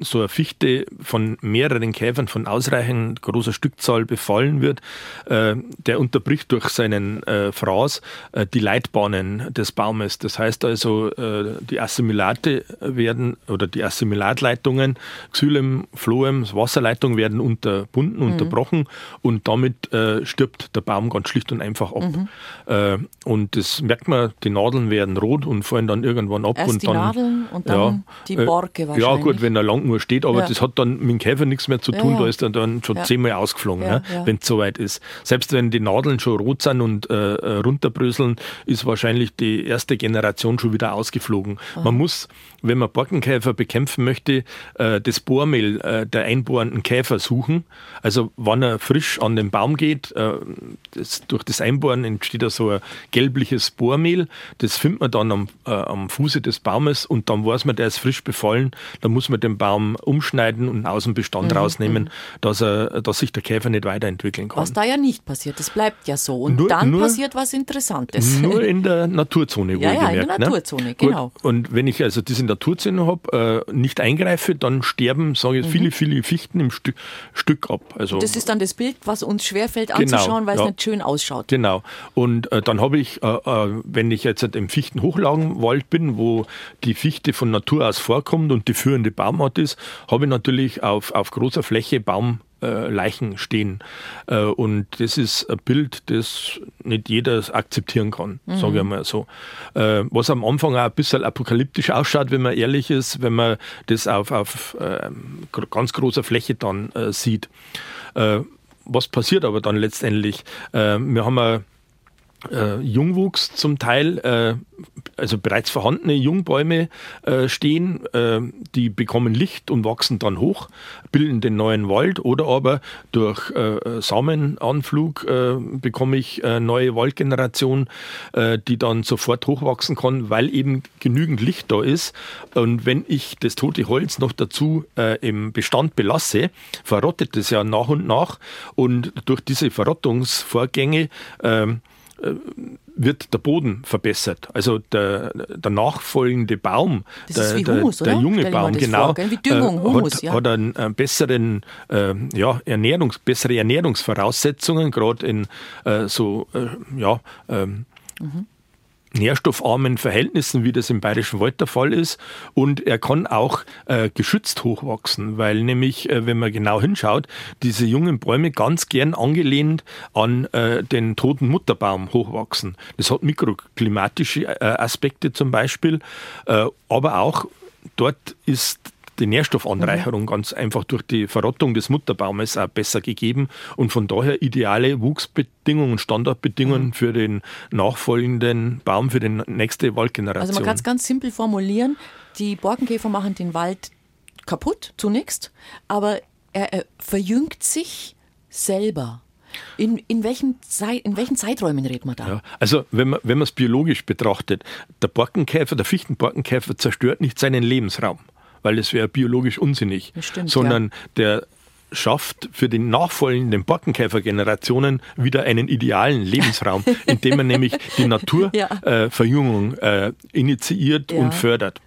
so eine Fichte von mehreren Käfern von ausreichend großer Stückzahl befallen wird, äh, der unterbricht durch seinen äh, Fraß äh, die Leitbahnen des Baumes. Das heißt also, äh, die Assimilate werden oder die Assimilatleitungen, Xylem, Phloem, Wasserleitung werden unterbunden, mhm. unterbrochen und damit äh, stirbt der Baum ganz schlicht und einfach ab. Mhm. Äh, und das merkt man, die Nadeln werden rot und fallen dann irgendwann ab.
Erst
und
die
dann,
Nadeln und dann ja, die Borke wahrscheinlich.
Ja gut, wenn er lang nur steht, aber ja. das hat dann mit dem Käfer nichts mehr zu tun, ja, da ist er dann schon zehnmal ausgeflogen, ne, wenn es soweit ist. Selbst wenn die Nadeln schon rot sind und äh, äh, runterbröseln, ist wahrscheinlich die erste Generation schon wieder ausgeflogen. Aha. Man muss, wenn man Borkenkäfer bekämpfen möchte, äh, das Bohrmehl äh, der einbohrenden Käfer suchen. Also wenn er frisch an den Baum geht, äh, das, durch das Einbohren entsteht da so ein gelbliches Bohrmehl, das findet man dann am, äh, am Fuße des Baumes und dann weiß man, der ist frisch befallen, dann muss man den Baum umschneiden und einen Außenbestand mhm, rausnehmen, mhm. dass, er, dass sich der Käfer nicht weiterentwickeln kann.
Was da ja nicht passiert, das bleibt ja so. Und nur, dann nur, passiert was Interessantes.
Nur in der Naturzone,
ja, ja, in der ne? Naturzone, ne? genau.
Gut. Und wenn ich also diese Naturzone habe, äh, nicht eingreife, dann sterben, sage ich, mhm. viele, viele Fichten im Stück, Stück ab. Also,
das ist dann das Bild, was uns schwerfällt genau, anzuschauen, weil ja, es nicht schön ausschaut.
Genau. Und äh, dann habe ich, äh, äh wenn ich jetzt im Fichtenhochlagenwald bin, wo die Fichte von Natur aus vorkommt und die führende Baumart ist, habe ich natürlich auf, auf großer Fläche Baumleichen stehen. Äh, und das ist ein Bild, das nicht jeder akzeptieren kann, mhm. sage ich mal so. Äh, was am Anfang auch ein bisschen apokalyptisch ausschaut, wenn man ehrlich ist, wenn man das auf, auf ähm, ganz großer Fläche dann äh, sieht. Was passiert aber dann letztendlich? Wir haben eine äh, Jungwuchs zum Teil, äh, also bereits vorhandene Jungbäume äh, stehen, äh, die bekommen Licht und wachsen dann hoch, bilden den neuen Wald oder aber durch äh, Samenanflug äh, bekomme ich neue Waldgeneration, die dann sofort hochwachsen kann, weil eben genügend Licht da ist. Und wenn ich das tote Holz noch dazu im Bestand belasse, verrottet es ja nach und nach und durch diese Verrottungsvorgänge ähm, äh, wird der Boden verbessert. Also der, der nachfolgende Baum, der, Humus, der, der, junge Baum, genau,
vor, wie Düngung,
äh,
Humus,
hat, ja. hat einen, einen besseren, äh, ja, Ernährungs, bessere Ernährungsvoraussetzungen, gerade in äh, so, äh, ja, ähm, mhm nährstoffarmen Verhältnissen, wie das im Bayerischen Wald der Fall ist. Und er kann auch äh, geschützt hochwachsen, weil nämlich, äh, wenn man genau hinschaut, diese jungen Bäume ganz gern angelehnt an äh, den toten Mutterbaum hochwachsen. Das hat mikroklimatische äh, Aspekte zum Beispiel, äh, aber auch dort ist die Nährstoffanreicherung mhm. ganz einfach durch die Verrottung des Mutterbaumes auch besser gegeben und von daher ideale Wuchsbedingungen, Standardbedingungen mhm. für den nachfolgenden Baum, für die nächste Waldgeneration.
Also man kann es ganz simpel formulieren, die Borkenkäfer machen den Wald kaputt zunächst, aber er, er verjüngt sich selber. In, in, welchen in welchen Zeiträumen redet man da? Ja,
also wenn man wenn es biologisch betrachtet, der Borkenkäfer, der Fichtenborkenkäfer zerstört nicht seinen Lebensraum, weil es wäre biologisch unsinnig, stimmt, sondern ja. der schafft für die nachfolgenden Borkenkäfergenerationen wieder einen idealen Lebensraum, indem man nämlich die Naturverjüngung ja. äh, äh, initiiert und fördert.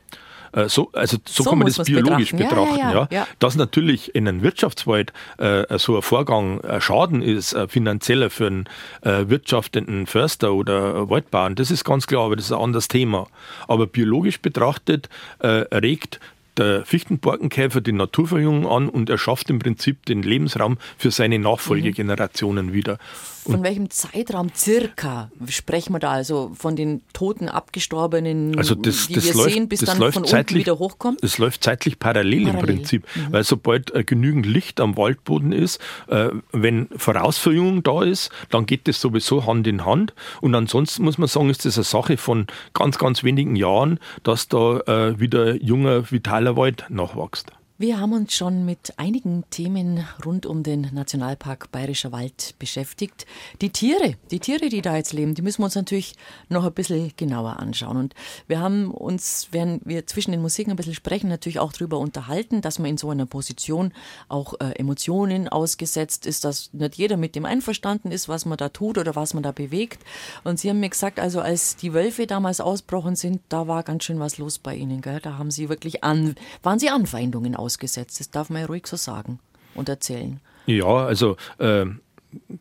Äh, so, also so, so kann man das biologisch betrachten. Ja, ja, ja, Dass natürlich in einem Wirtschaftswald äh, so ein Vorgang ein Schaden ist, finanzieller für einen äh, wirtschaftenden Förster oder Waldbauern, das ist ganz klar, aber das ist ein anderes Thema. Aber biologisch betrachtet äh, regt der Fichtenborkenkäfer die Naturverjüngung an und er schafft im Prinzip den Lebensraum für seine Nachfolgegenerationen mhm. wieder.
Von und welchem Zeitraum circa sprechen wir da? Also von den toten, abgestorbenen,
also das,
die
das
wir
läuft,
sehen, bis dann von zeitlich, unten wieder hochkommt?
Es läuft zeitlich parallel, parallel. im Prinzip. Mhm. Weil sobald äh, genügend Licht am Waldboden ist, äh, wenn Vorausverjüngung da ist, dann geht das sowieso Hand in Hand. Und ansonsten muss man sagen, ist das eine Sache von ganz, ganz wenigen Jahren, dass da äh, wieder junger, vitaler Wald nachwächst.
Wir haben uns schon mit einigen Themen rund um den Nationalpark Bayerischer Wald beschäftigt. Die Tiere, die Tiere, die da jetzt leben, die müssen wir uns natürlich noch ein bisschen genauer anschauen. Und wir haben uns, während wir zwischen den Musiken ein bisschen sprechen, natürlich auch darüber unterhalten, dass man in so einer Position auch äh, Emotionen ausgesetzt ist, dass nicht jeder mit dem einverstanden ist, was man da tut oder was man da bewegt. Und Sie haben mir gesagt, also als die Wölfe damals ausbrochen sind, da war ganz schön was los bei Ihnen. Gell? Da haben Sie wirklich an, waren Sie Anfeindungen aus ausgesetzt. Das darf man ja ruhig so sagen und erzählen.
Ja, also äh,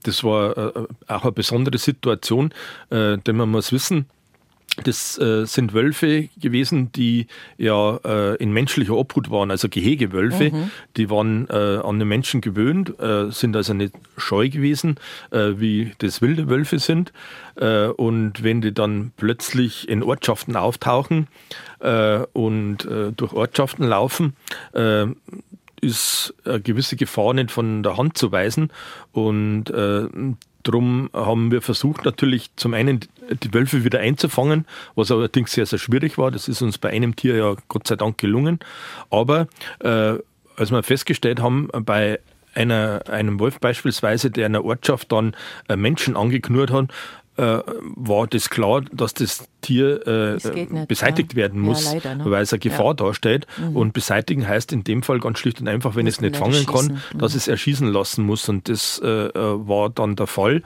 das war äh, auch eine besondere Situation, äh, denn man muss wissen, das äh, sind Wölfe gewesen, die ja äh, in menschlicher Obhut waren, also Gehegewölfe. Mhm. Die waren äh, an den Menschen gewöhnt, äh, sind also nicht scheu gewesen, äh, wie das wilde Wölfe sind. Äh, und wenn die dann plötzlich in Ortschaften auftauchen und durch Ortschaften laufen, ist eine gewisse Gefahr nicht von der Hand zu weisen. Und Drum haben wir versucht, natürlich zum einen die Wölfe wieder einzufangen, was allerdings sehr, sehr schwierig war. Das ist uns bei einem Tier ja Gott sei Dank gelungen. Aber äh, als wir festgestellt haben, bei einer, einem Wolf beispielsweise, der in einer Ortschaft dann äh, Menschen angeknurrt hat, äh, war das klar, dass das Tier äh, das nicht, beseitigt ja. werden muss, ja, leider, ne? weil es eine Gefahr ja. darstellt. Mhm. Und beseitigen heißt in dem Fall ganz schlicht und einfach, wenn es nicht fangen kann, mhm. dass es erschießen lassen muss. Und das äh, äh war dann der Fall.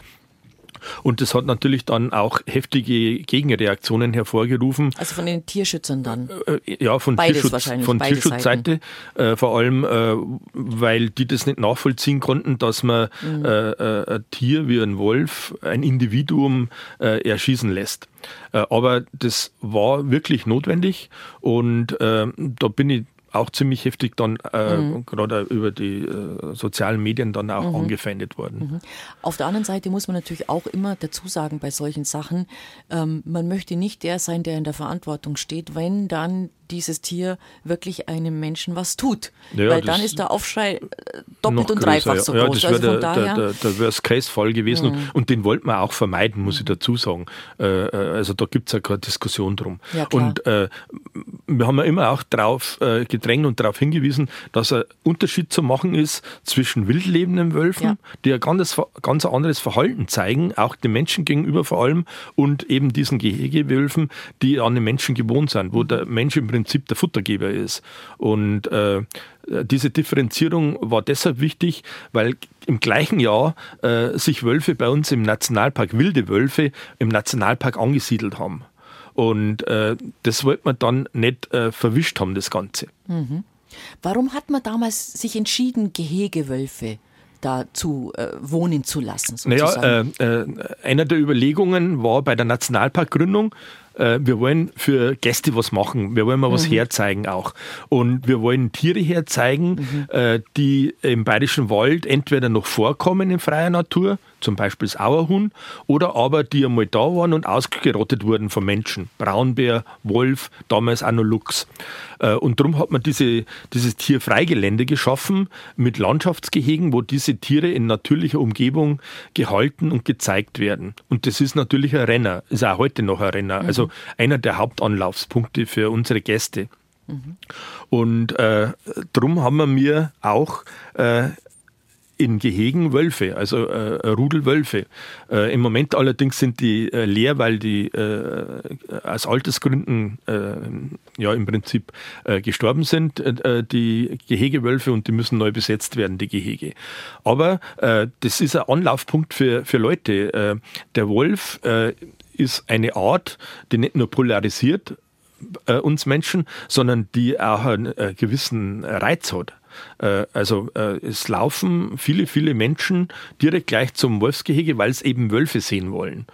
Und das hat natürlich dann auch heftige Gegenreaktionen hervorgerufen.
Also von den Tierschützern dann?
Äh, äh, ja, von, Beides Tierschutz, von Tierschutzseite. Äh, vor allem, äh, weil die das nicht nachvollziehen konnten, dass man mhm. Äh, äh, ein Tier wie ein Wolf, ein Individuum erschießen lässt. aber das war wirklich notwendig und da bin ich auch ziemlich heftig dann äh, mhm. gerade über die äh, sozialen Medien dann auch mhm. angefeindet worden. Mhm.
Auf der anderen Seite muss man natürlich auch immer dazu sagen bei solchen Sachen, ähm, man möchte nicht der sein, der in der Verantwortung steht, wenn dann dieses Tier wirklich einem Menschen was tut. Ja, Weil dann ist der Aufschrei äh, doppelt und dreifach so ja. groß.
Ja, das wäre also der, der, der, Worst-Case-Fall gewesen. Mhm. Und den wollten wir auch vermeiden, muss ich dazu sagen. Äh, äh, also da gibt es ja keine Diskussion drum. Und äh, wir haben ja immer auch darauf äh, gedrängt und darauf hingewiesen, dass ein Unterschied zu machen ist zwischen wildlebenden Wölfen, die ein ganz, ganz anderes Verhalten zeigen, auch den Menschen gegenüber vor allem, und eben diesen Gehegewölfen, die an den Menschen gewohnt sind, wo der Mensch im Prinzip Prinzip der Futtergeber ist. Und äh, diese Differenzierung war deshalb wichtig, weil im gleichen Jahr äh, sich Wölfe bei uns im Nationalpark, wilde Wölfe, im Nationalpark angesiedelt haben. Und äh, das wollte man dann nicht äh, verwischt haben, das Ganze. Mhm.
Warum hat man damals sich entschieden, Gehegewölfe da zu äh, wohnen zu lassen?
Sozusagen? Naja, äh, äh, einer der Überlegungen war bei der Nationalparkgründung, äh, wir wollen für Gäste was machen, wir wollen mal was mhm. herzeigen auch. Und wir wollen Tiere herzeigen, mhm. äh, die im Bayerischen Wald entweder noch vorkommen in freier Natur, zum Beispiel das Auerhuhn, oder aber die einmal da waren und ausgerottet wurden von Menschen. Braunbär, Wolf, damals auch noch Luchs. Äh, und darum hat man diese, dieses Tierfreigelände geschaffen mit Landschaftsgehegen, wo diese Tiere in natürlicher Umgebung gehalten und gezeigt werden. Und das ist natürlich ein Renner, ist auch heute noch ein Renner. Also mhm. Also einer der Hauptanlaufspunkte für unsere Gäste. Mhm. Und äh, darum haben wir mir auch äh, in Gehegen Wölfe, also äh, Rudelwölfe. Äh, Im Moment allerdings sind die äh, leer, weil die äh, aus Altersgründen äh, ja im Prinzip äh, gestorben sind, die Gehegewölfe, und die müssen neu besetzt werden, die Gehege. Aber das ist ein Anlaufpunkt für, für Leute. der Wolf ist eine Art, die nicht nur polarisiert, uns Menschen, sondern die auch einen gewissen Reiz hat. Äh, also äh, es laufen viele, viele Menschen direkt gleich zum Wolfsgehege, weil es eben Wölfe sehen wollen.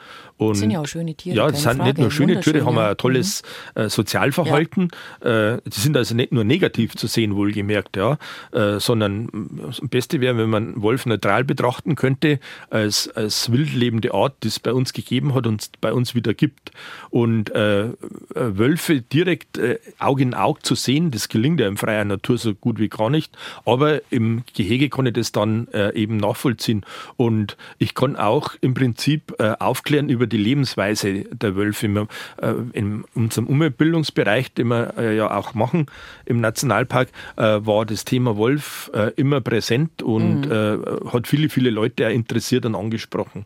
Und das sind ja auch schöne Tiere.
Ja, das sind Frage. nicht nur schöne Tiere, haben ein tolles mhm. äh, Sozialverhalten. Ja. Äh, die sind also nicht nur negativ zu sehen, wohlgemerkt, ja, äh, sondern das Beste wäre, wenn man Wolf neutral betrachten könnte, als, als wildlebende Art, die es bei uns gegeben hat und bei uns wieder gibt. Und äh, äh, Wölfe direkt äh, Auge in Auge zu sehen, das gelingt ja in freier Natur so gut wie gar nicht. Aber im Gehege kann ich das dann eben nachvollziehen. Und ich kann auch im Prinzip aufklären über die Lebensweise der Wölfe. Wir, äh, in unserem Umweltbildungsbereich, den wir äh, ja auch machen im Nationalpark, äh, war das Thema Wolf immer präsent und mhm. Hat viele, viele Leute auch interessiert und angesprochen.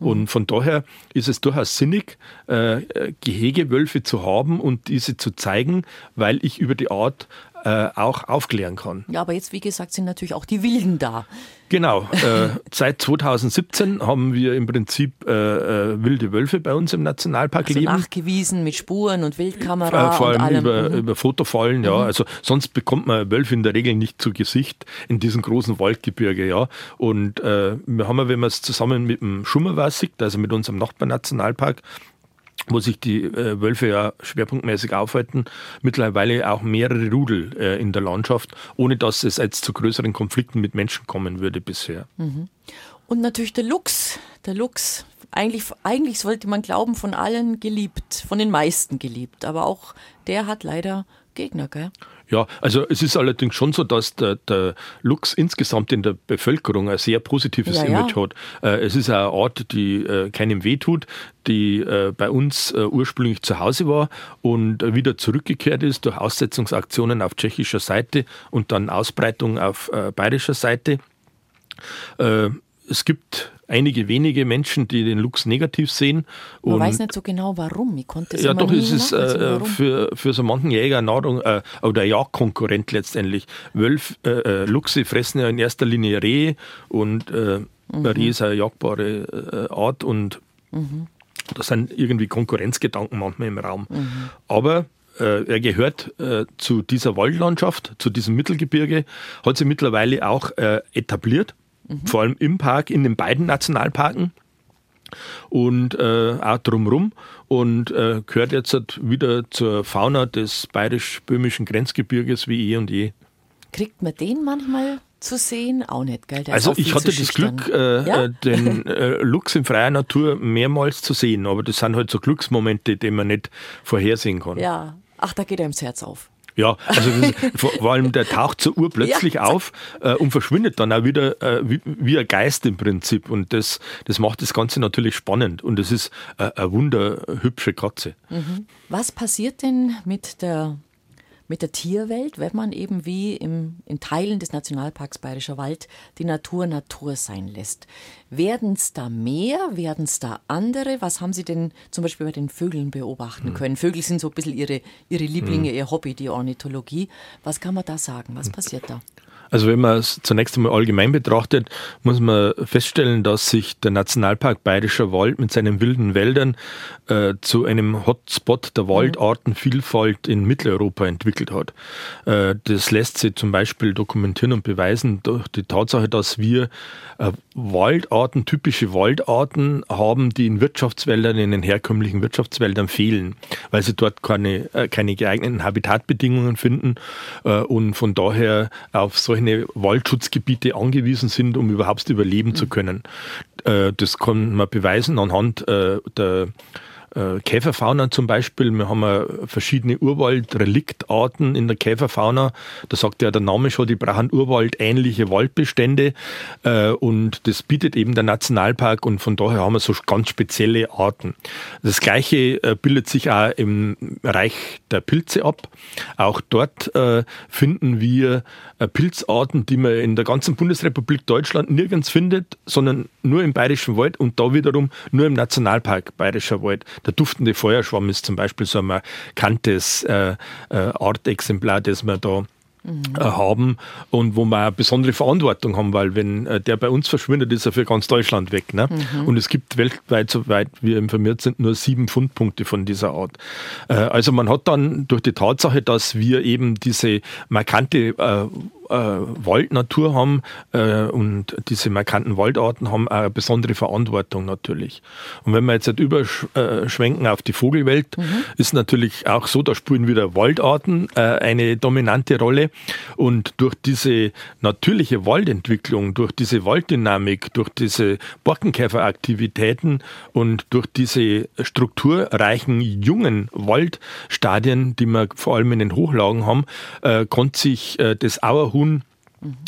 Mhm. Und von daher ist es durchaus sinnig, Gehegewölfe zu haben und diese zu zeigen, weil ich über die Art äh, auch aufklären kann.
Ja, aber jetzt, wie gesagt, sind natürlich auch die Wilden da.
Genau. Äh, seit 2017 haben wir im Prinzip äh, äh, wilde Wölfe bei uns im Nationalpark also leben.
Nachgewiesen mit Spuren und Wildkamera.
Äh, vor allem
und allem.
Über, mhm. über Fotofallen, ja. Mhm. Also sonst bekommt man Wölfe in der Regel nicht zu Gesicht in diesem großen Waldgebirge, ja. Und wir haben, wenn man es zusammen mit dem Schummerwasser sieht, also mit unserem Nachbarnationalpark, wo sich die äh, Wölfe ja schwerpunktmäßig aufhalten, mittlerweile auch mehrere Rudel äh, in der Landschaft, ohne dass es jetzt zu größeren Konflikten mit Menschen kommen würde bisher. Mhm.
Und natürlich der Luchs. Der Luchs, eigentlich, eigentlich sollte man glauben, von allen geliebt, von den meisten geliebt, aber auch der hat leider Gegner, gell?
Ja, also es ist allerdings schon so, dass der, der Luchs insgesamt in der Bevölkerung ein sehr positives ja, Image ja. hat. Äh, es ist eine Art, die äh, keinem wehtut, die äh, bei uns ursprünglich zu Hause war und wieder zurückgekehrt ist durch Aussetzungsaktionen auf tschechischer Seite und dann Ausbreitung auf bayerischer Seite. Es gibt einige wenige Menschen, die den Luchs negativ sehen.
Man weiß nicht so genau, warum. Ich konnte es
Ja, doch, ist es äh, für, für so manchen Jäger Nahrung äh, oder Jagdkonkurrent letztendlich. Wölf, äh, äh, Luchse fressen ja in erster Linie Rehe und äh, mhm. Rehe ist eine jagbare äh, Art und mhm. da sind irgendwie Konkurrenzgedanken manchmal im Raum. Mhm. Aber er gehört äh, zu dieser Waldlandschaft, zu diesem Mittelgebirge, hat sich mittlerweile auch äh, etabliert mhm. vor allem im Park, in den beiden Nationalparken und äh, auch drumherum und äh, gehört jetzt halt wieder zur Fauna des bayerisch-böhmischen Grenzgebirges wie eh und je.
Kriegt man den manchmal zu sehen? Auch nicht, gell? Der
also ich hatte das Glück, äh, ja? Äh, den äh, Luchs in freier Natur mehrmals zu sehen, aber das sind halt so Glücksmomente, die man nicht vorhersehen kann.
Ja, ach, da geht einem das Herz auf.
Ja, also vor allem der taucht zur Uhr plötzlich ja. auf äh, und verschwindet dann auch wieder äh, wie, wie, ein Geist im Prinzip. Und das, das macht das Ganze natürlich spannend. Und es ist äh, eine wunderhübsche Katze.
Mhm. Was passiert denn mit der mit der Tierwelt, wenn man eben wie im, in Teilen des Nationalparks Bayerischer Wald die Natur Natur sein lässt. Werden es da mehr? Werden es da andere? Was haben Sie denn zum Beispiel bei den Vögeln beobachten hm. können? Vögel sind so ein bisschen Ihre, Ihre Lieblinge, hm. Ihr Hobby, die Ornithologie. Was kann man da sagen? Was passiert da?
Also wenn man es zunächst einmal allgemein betrachtet, muss man feststellen, dass sich der Nationalpark Bayerischer Wald mit seinen wilden Wäldern äh, zu einem Hotspot der Waldartenvielfalt in Mitteleuropa entwickelt hat. Äh, das lässt sich zum Beispiel dokumentieren und beweisen durch die Tatsache, dass wir äh, Waldarten, typische Waldarten haben, die in Wirtschaftswäldern, in den herkömmlichen Wirtschaftswäldern fehlen, weil sie dort keine, äh, keine geeigneten Habitatbedingungen finden äh, und von daher auf solche Waldschutzgebiete angewiesen sind, um überhaupt überleben mhm. zu können. Äh, das kann man beweisen anhand äh, der äh, Käferfauna zum Beispiel. Wir haben verschiedene Urwaldreliktarten in der Käferfauna. Da sagt ja der Name schon, die brauchen urwaldähnliche Waldbestände. Äh, und das bietet eben der Nationalpark und von daher haben wir so ganz spezielle Arten. Das Gleiche äh, bildet sich auch im Reich der Pilze ab. Auch dort finden wir Pilzarten, die man in der ganzen Bundesrepublik Deutschland nirgends findet, sondern nur im Bayerischen Wald und da wiederum nur im Nationalpark Bayerischer Wald. Der duftende Feuerschwamm ist zum Beispiel so ein markantes äh, äh, Artexemplar, das wir da mhm. haben und wo wir eine besondere Verantwortung haben, weil wenn äh, der bei uns verschwindet, ist er für ganz Deutschland weg. Ne? Mhm. Und es gibt weltweit, soweit wir informiert sind, nur sieben Fundpunkte von dieser Art. Äh, also man hat dann durch die Tatsache, dass wir eben diese markante äh, Waldnatur haben äh, und diese markanten Waldarten haben eine besondere Verantwortung natürlich. Und wenn wir jetzt halt überschwenken auf die Vogelwelt, mhm. ist natürlich auch so, da spielen wieder Waldarten äh, eine dominante Rolle. Und durch diese natürliche Waldentwicklung, durch diese Walddynamik, durch diese Borkenkäferaktivitäten und durch diese strukturreichen jungen Waldstadien, die wir vor allem in den Hochlagen haben, äh, konnte sich äh, das Auerhuhn Huhn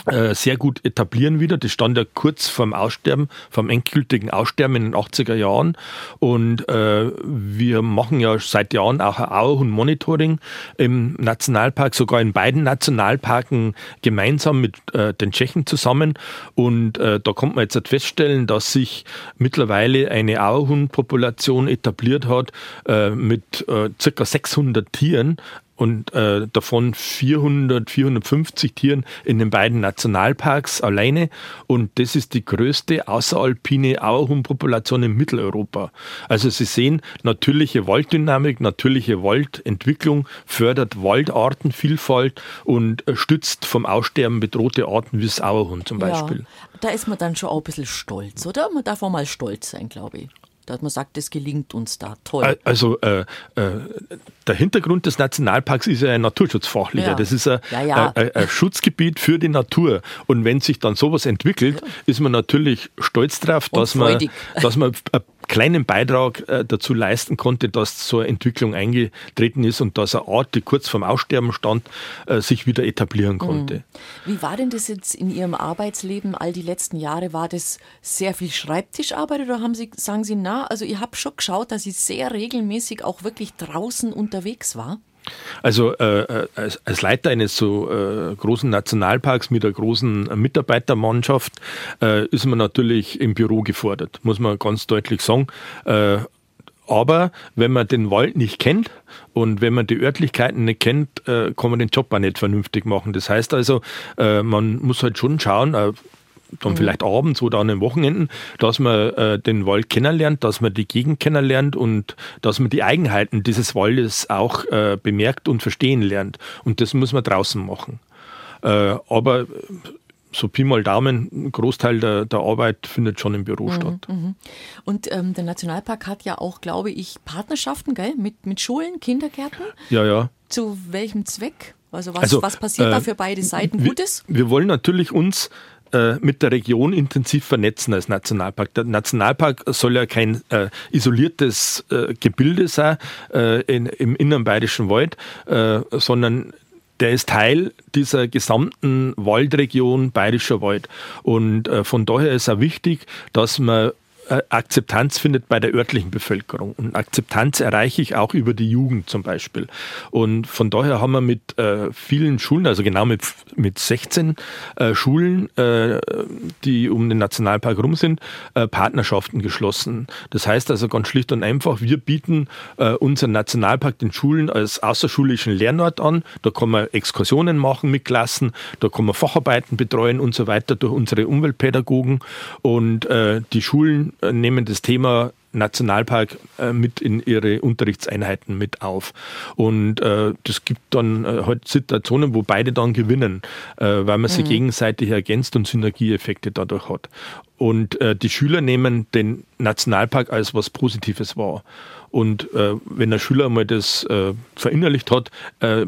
äh, sehr gut etablieren wieder. Das stand ja kurz vorm Aussterben, vom endgültigen Aussterben in den 80er Jahren. Und äh, wir machen ja seit Jahren auch ein Auerhuhn-Monitoring im Nationalpark, sogar in beiden Nationalparken gemeinsam mit äh, den Tschechen zusammen. Und äh, da kommt man jetzt halt feststellen, dass sich mittlerweile eine Auerhuhn-Population etabliert hat äh, mit äh, circa 600 Tieren, und äh, davon 400, 450 Tieren in den beiden Nationalparks alleine. Und das ist die größte außeralpine Auerhuhnpopulation in Mitteleuropa. Also Sie sehen, natürliche Walddynamik, natürliche Waldentwicklung fördert Waldartenvielfalt und äh, stützt vom Aussterben bedrohte Arten wie das Auerhuhn zum Beispiel.
Ja, da ist man dann schon auch ein bisschen stolz, oder? Man darf auch mal stolz sein, glaube ich dass man sagt, das gelingt uns da toll.
Also äh, äh, der Hintergrund des Nationalparks ist ja ein naturschutzfachlicher. Ja. Das ist ein, ja, ja. Ein, ein, Schutzgebiet für die Natur. Und wenn sich dann sowas entwickelt, ist man natürlich stolz darauf, dass man, dass man kleinen Beitrag äh, dazu leisten konnte, dass so eine Entwicklung eingetreten ist und dass eine Art, die kurz vorm Aussterben stand, äh, sich wieder etablieren konnte.
Mhm. Wie war denn das jetzt in Ihrem Arbeitsleben all die letzten Jahre? War das sehr viel Schreibtischarbeit oder haben Sie, sagen Sie, na, also ihr habt schon geschaut, dass ich sehr regelmäßig auch wirklich draußen unterwegs war?
Also äh, äh, als, als, Leiter eines so äh, großen Nationalparks mit einer großen Mitarbeitermannschaft äh, ist man natürlich im Büro gefordert, muss man ganz deutlich sagen. Äh, aber wenn man den Wald nicht kennt und wenn man die Örtlichkeiten nicht kennt, äh, kann man den Job auch nicht vernünftig machen. Das heißt also, man muss halt schon schauen, dann mhm. vielleicht abends oder an den Wochenenden, dass man äh, den Wald kennenlernt, dass man die Gegend kennenlernt und dass man die Eigenheiten dieses Waldes auch äh, bemerkt und verstehen lernt. Und das muss man draußen machen. Äh, aber so Pi mal Daumen, ein Großteil der, der Arbeit findet schon im Büro mhm, statt. Mhm.
Und ähm, der Nationalpark hat ja auch, glaube ich, Partnerschaften gell? Mit, mit Schulen, Kindergärten.
Ja, ja.
Zu welchem Zweck? Also was, also, was passiert äh, da für beide Seiten Gutes?
Wir, wir wollen natürlich uns äh, mit der Region intensiv vernetzen als Nationalpark. Der Nationalpark soll ja kein äh, isoliertes äh, Gebilde sein äh, in, im inneren bayerischen Wald, äh, sondern der ist Teil dieser gesamten Waldregion Bayerischer Wald. Und äh, von daher ist auch wichtig, dass man Akzeptanz findet bei der örtlichen Bevölkerung. Und Akzeptanz erreiche ich auch über die Jugend zum Beispiel. Und von daher haben wir mit äh, vielen Schulen, also genau mit, mit 16 äh, Schulen, äh, die um den Nationalpark rum sind, äh, Partnerschaften geschlossen. Das heißt also ganz schlicht und einfach, wir bieten äh, unseren Nationalpark den Schulen als außerschulischen Lernort an. Da kann man Exkursionen machen mit Klassen, da kann man Facharbeiten betreuen und so weiter durch unsere Umweltpädagogen. Und die Schulen äh, nehmen das Thema Nationalpark äh, mit in ihre Unterrichtseinheiten mit auf. Und äh, das gibt dann äh, halt Situationen, wo beide dann gewinnen, äh, weil man sich mhm. gegenseitig ergänzt und Synergieeffekte dadurch hat. Und äh, die Schüler nehmen den Nationalpark als was Positives wahr. Und äh, wenn ein Schüler mal das äh, verinnerlicht hat, äh,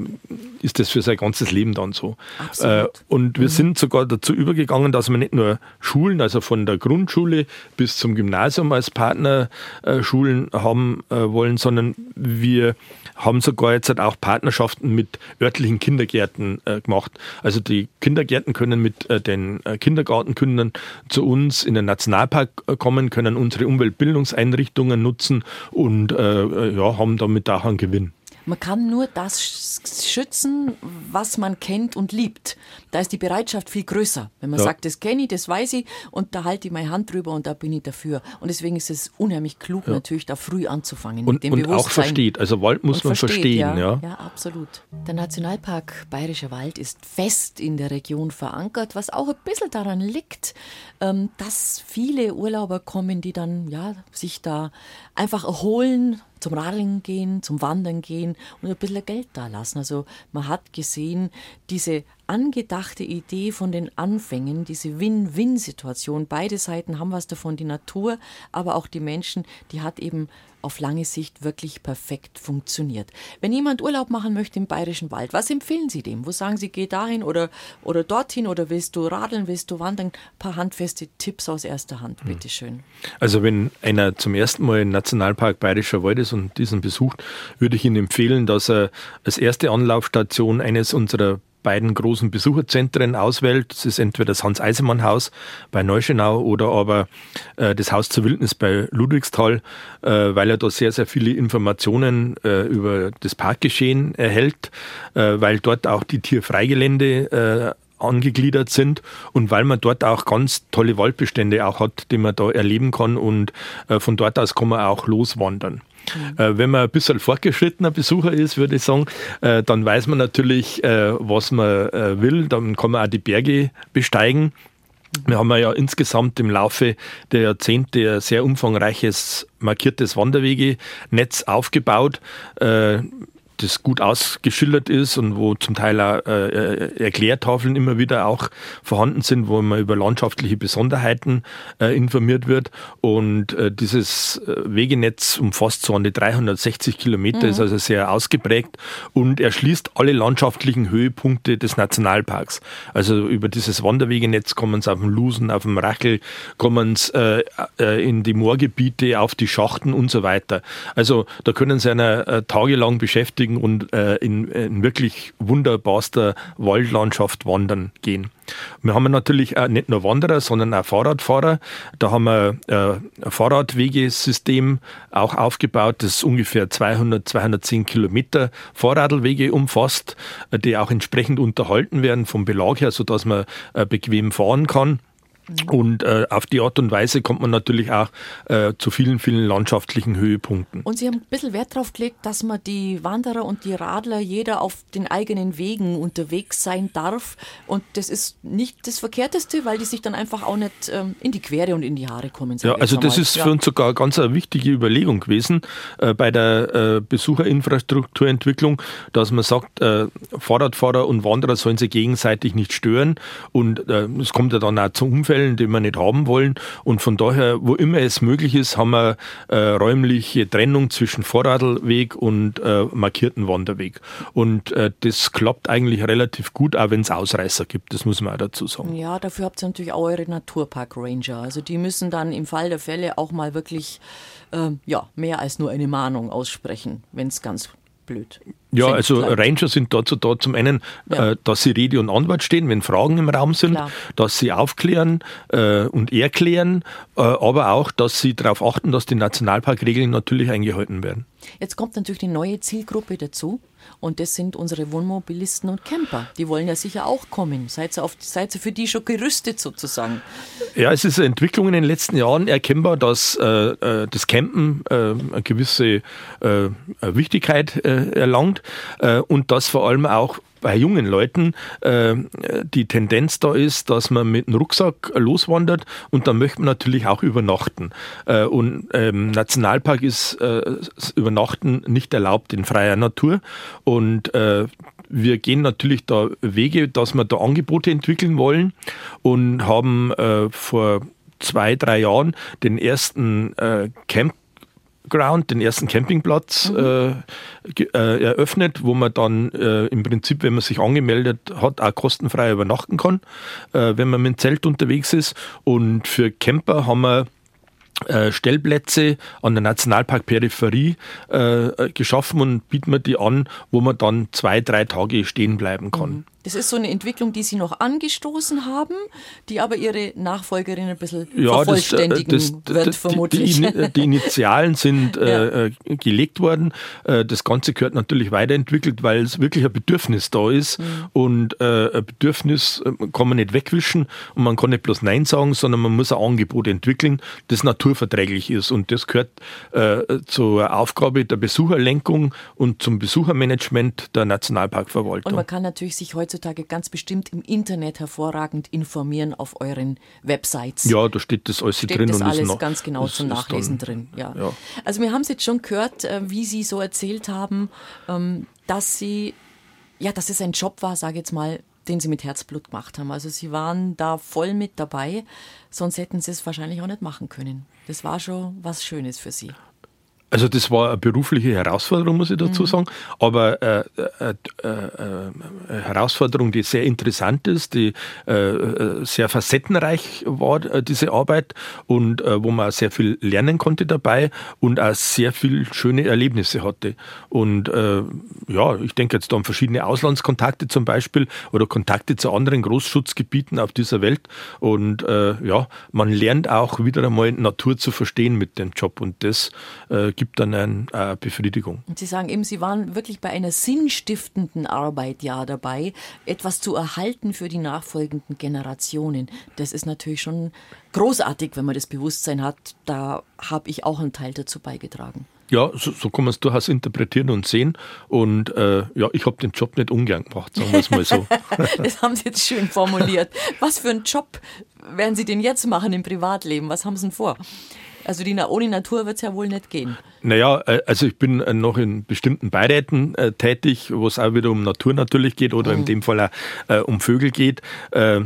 ist das für sein ganzes Leben dann so. Äh, und wir mhm. sind sogar dazu übergegangen, dass wir nicht nur Schulen, also von der Grundschule bis zum Gymnasium als Partnerschulen haben äh, wollen, sondern wir haben sogar jetzt halt auch Partnerschaften mit örtlichen Kindergärten äh, gemacht. Also die Kindergärten können mit äh, den äh, Kindergartenkindern zu uns in den Nationalpark äh, kommen, können unsere Umweltbildungseinrichtungen nutzen und äh, äh, ja, haben damit auch einen Gewinn.
Man kann nur das schützen, was man kennt und liebt. Da ist die Bereitschaft viel größer. Wenn man ja. sagt, das kenne ich, das weiß ich und da halte ich meine Hand drüber und da bin ich dafür. Und deswegen ist es unheimlich klug, ja. natürlich da früh anzufangen.
Und, mit dem und auch versteht. Also Wald muss man versteht, verstehen. Ja.
ja. Ja. absolut. Der Nationalpark Bayerischer Wald ist fest in der Region verankert, was auch ein bisschen daran liegt, ähm, dass viele Urlauber kommen, die dann ja, sich da einfach erholen, zum Radeln gehen, zum Wandern gehen und ein bisschen Geld da lassen. Also man hat gesehen, diese angedachte Idee von den Anfängen, diese Win-Win-Situation, beide Seiten haben was davon, die Natur, aber auch die Menschen, die hat eben auf lange Sicht wirklich perfekt funktioniert. Wenn jemand Urlaub machen möchte im Bayerischen Wald, was empfehlen Sie dem? Wo sagen Sie, geh dahin oder, oder dorthin oder willst du radeln, willst du wandern? Ein paar handfeste Tipps aus erster Hand, hm. bitteschön.
Also wenn einer zum ersten Mal im Nationalpark Bayerischer Wald ist und diesen besucht, würde ich ihm empfehlen, dass er als erste Anlaufstation eines unserer beiden großen Besucherzentren auswählt. Das ist entweder das Hans-Eisemann-Haus bei Neuschenau oder aber äh, das Haus zur Wildnis bei Ludwigsthal, äh, weil er da sehr, sehr viele Informationen äh, über das Parkgeschehen erhält, äh, weil dort auch die Tierfreigelände äh, angegliedert sind und weil man dort auch ganz tolle Waldbestände auch hat, die man da erleben kann und äh, von dort aus kann man auch loswandern. Mhm. Äh, wenn man ein bisschen fortgeschrittener Besucher ist, würde ich sagen, äh, dann weiß man natürlich, was man will. Dann kann man auch die Berge besteigen. Wir haben ja insgesamt im Laufe der Jahrzehnte ein sehr umfangreiches markiertes Wanderwegenetz aufgebaut. Das gut ausgeschildert ist und wo zum Teil auch äh, äh, Erklärtafeln immer wieder auch vorhanden sind, wo man über landschaftliche Besonderheiten äh, informiert wird. Und äh, dieses äh, Wegenetz umfasst so an die 360 Kilometer, mhm. ist also sehr ausgeprägt und erschließt alle landschaftlichen Höhepunkte des Nationalparks. Also über dieses Wanderwegenetz kommen sie auf dem Lusen, auf dem Rachel, kommen sie äh, in die Moorgebiete, auf die Schachten und so weiter. Also da können sie einer tagelang beschäftigen erkundigen und äh, in, in, wirklich wunderbarster Waldlandschaft wandern gehen. Wir haben natürlich auch nicht nur Wanderer, sondern auch Fahrradfahrer. Da haben wir äh, ein Fahrradwegesystem auch aufgebaut, das ungefähr 200, 210 Kilometer Fahrradwege umfasst, äh, die auch entsprechend unterhalten werden vom Belag her, sodass man äh, bequem fahren kann. Und äh, auf die Art und Weise kommt man natürlich auch äh, zu vielen, vielen landschaftlichen Höhepunkten.
Und Sie haben ein bisschen Wert darauf gelegt, dass man die Wanderer und die Radler jeder auf den eigenen Wegen unterwegs sein darf. Und das ist nicht das Verkehrteste, weil die sich dann einfach auch nicht ähm, in die Quere und in die Haare kommen.
Ja, also das ist ja. für uns sogar ganz eine wichtige Überlegung gewesen äh, bei der äh, Besucherinfrastrukturentwicklung, dass man sagt, äh, Fahrradfahrer und Wanderer sollen sich gegenseitig nicht stören. Und äh, es kommt ja dann auch zum Umfeld Unfällen, die wir nicht haben wollen. Und von daher, wo immer es möglich ist, haben wir äh, räumliche Trennung zwischen Vorradlweg und äh, markierten Wanderweg. Und äh, das klappt eigentlich relativ gut, auch wenn es Ausreißer gibt. Das muss man auch dazu sagen.
Ja, dafür habt ihr natürlich auch eure Naturpark-Ranger. Also die müssen dann im Fall der Fälle auch mal wirklich äh, ja, mehr als nur eine Mahnung aussprechen, wenn es ganz blöd.
Ja, also. Ranger sind dazu da zum einen, ja. äh, dass sie Rede und Antwort stehen, wenn Fragen im Raum sind, Klar. dass sie aufklären äh, und erklären, äh, aber auch, dass sie darauf achten, dass die Nationalparkregeln natürlich eingehalten werden.
Jetzt kommt natürlich die neue Zielgruppe dazu. Und das sind unsere Wohnmobilisten und Camper. Die wollen ja sicher auch kommen. Seid ihr, auf, seid ihr für die schon gerüstet sozusagen?
Ja, es ist eine Entwicklung in den letzten Jahren erkennbar, dass äh, äh das Campen äh, eine gewisse äh, Wichtigkeit äh, erlangt äh, und dass vor allem auch bei jungen Leuten äh, die Tendenz da ist, dass man mit einem Rucksack loswandert und dann möchte man natürlich auch übernachten. Äh, und ähm, Nationalpark ist äh, Übernachten nicht erlaubt in freier Natur und äh, wir gehen natürlich da Wege, dass wir da Angebote entwickeln wollen und haben äh, vor zwei, drei Jahren den ersten äh, Camp Ground, den ersten Campingplatz mhm. äh, äh, eröffnet, wo man dann äh, im Prinzip, wenn man sich angemeldet hat, auch kostenfrei übernachten kann, äh, wenn man mit dem Zelt unterwegs ist. Und für Camper haben wir äh, Stellplätze an der Nationalparkperipherie geschaffen und bieten wir die an, wo man dann zwei, drei Tage stehen bleiben kann. Mhm.
Das ist so eine Entwicklung, die Sie noch angestoßen haben, die aber Ihre Nachfolgerin ein bisschen
ja,
vervollständigen
das,
das, wird,
das,
vermutlich.
Die, die, Initialen sind ja. äh, äh gelegt worden. Äh, das Ganze gehört natürlich weiterentwickelt, weil es wirklich ein Bedürfnis da ist. Mhm. Und äh, ein Bedürfnis äh, kann man nicht wegwischen und man kann nicht bloß Nein sagen, sondern man muss ein Angebot entwickeln, das naturverträglich ist. Und das gehört äh, zur Aufgabe der Besucherlenkung und zum Besuchermanagement der Nationalparkverwaltung.
Und man kann natürlich sich heute heutzutage ganz bestimmt im Internet hervorragend informieren auf euren Websites.
Ja, da steht das alles
steht
drin.
Das und alles noch, ganz genau zum Nachlesen dann, drin. Ja. ja. Also wir haben es jetzt schon gehört, äh, wie Sie so erzählt haben, ähm, dass Sie, ja, dass es ein Job war, sage ich jetzt mal, den Sie mit Herzblut gemacht haben. Also Sie waren da voll mit dabei, sonst hätten Sie es wahrscheinlich auch nicht machen können. Das war schon was Schönes für Sie.
Also das war eine berufliche Herausforderung, muss ich dazu mhm. sagen, aber äh, äh, äh, äh, Herausforderung, die sehr interessant ist, die äh, äh, sehr facettenreich war, diese Arbeit und wo man auch sehr viel lernen konnte dabei und auch sehr viel schöne Erlebnisse hatte. Und ja, ich denke jetzt an verschiedene Auslandskontakte zum Beispiel oder Kontakte zu anderen Großschutzgebieten auf dieser Welt. Und ja, man lernt auch wieder einmal Natur zu verstehen mit dem Job und das gibt dann eine äh, Befriedigung.
Und Sie sagen eben, Sie waren wirklich bei einer sinnstiftenden Arbeit ja dabei, etwas zu erhalten für die nachfolgenden Generationen. Das ist natürlich schon großartig, wenn man das Bewusstsein hat. Da habe ich auch einen Teil dazu beigetragen.
Ja, so, so kann man es durchaus interpretieren und sehen. Und äh, ja, ich habe den Job nicht ungern gemacht, sagen wir es mal so.
das haben Sie jetzt schön formuliert. Was für einen Job werden Sie denn jetzt machen im Privatleben? Was haben Sie denn vor? Also die, ohne Natur wird es ja wohl nicht gehen.
Naja, äh, also ich bin äh, noch in bestimmten Beiräten äh, tätig, wo es auch wieder um Natur natürlich geht oder mhm. in dem Fall auch äh, um Vögel geht. Äh,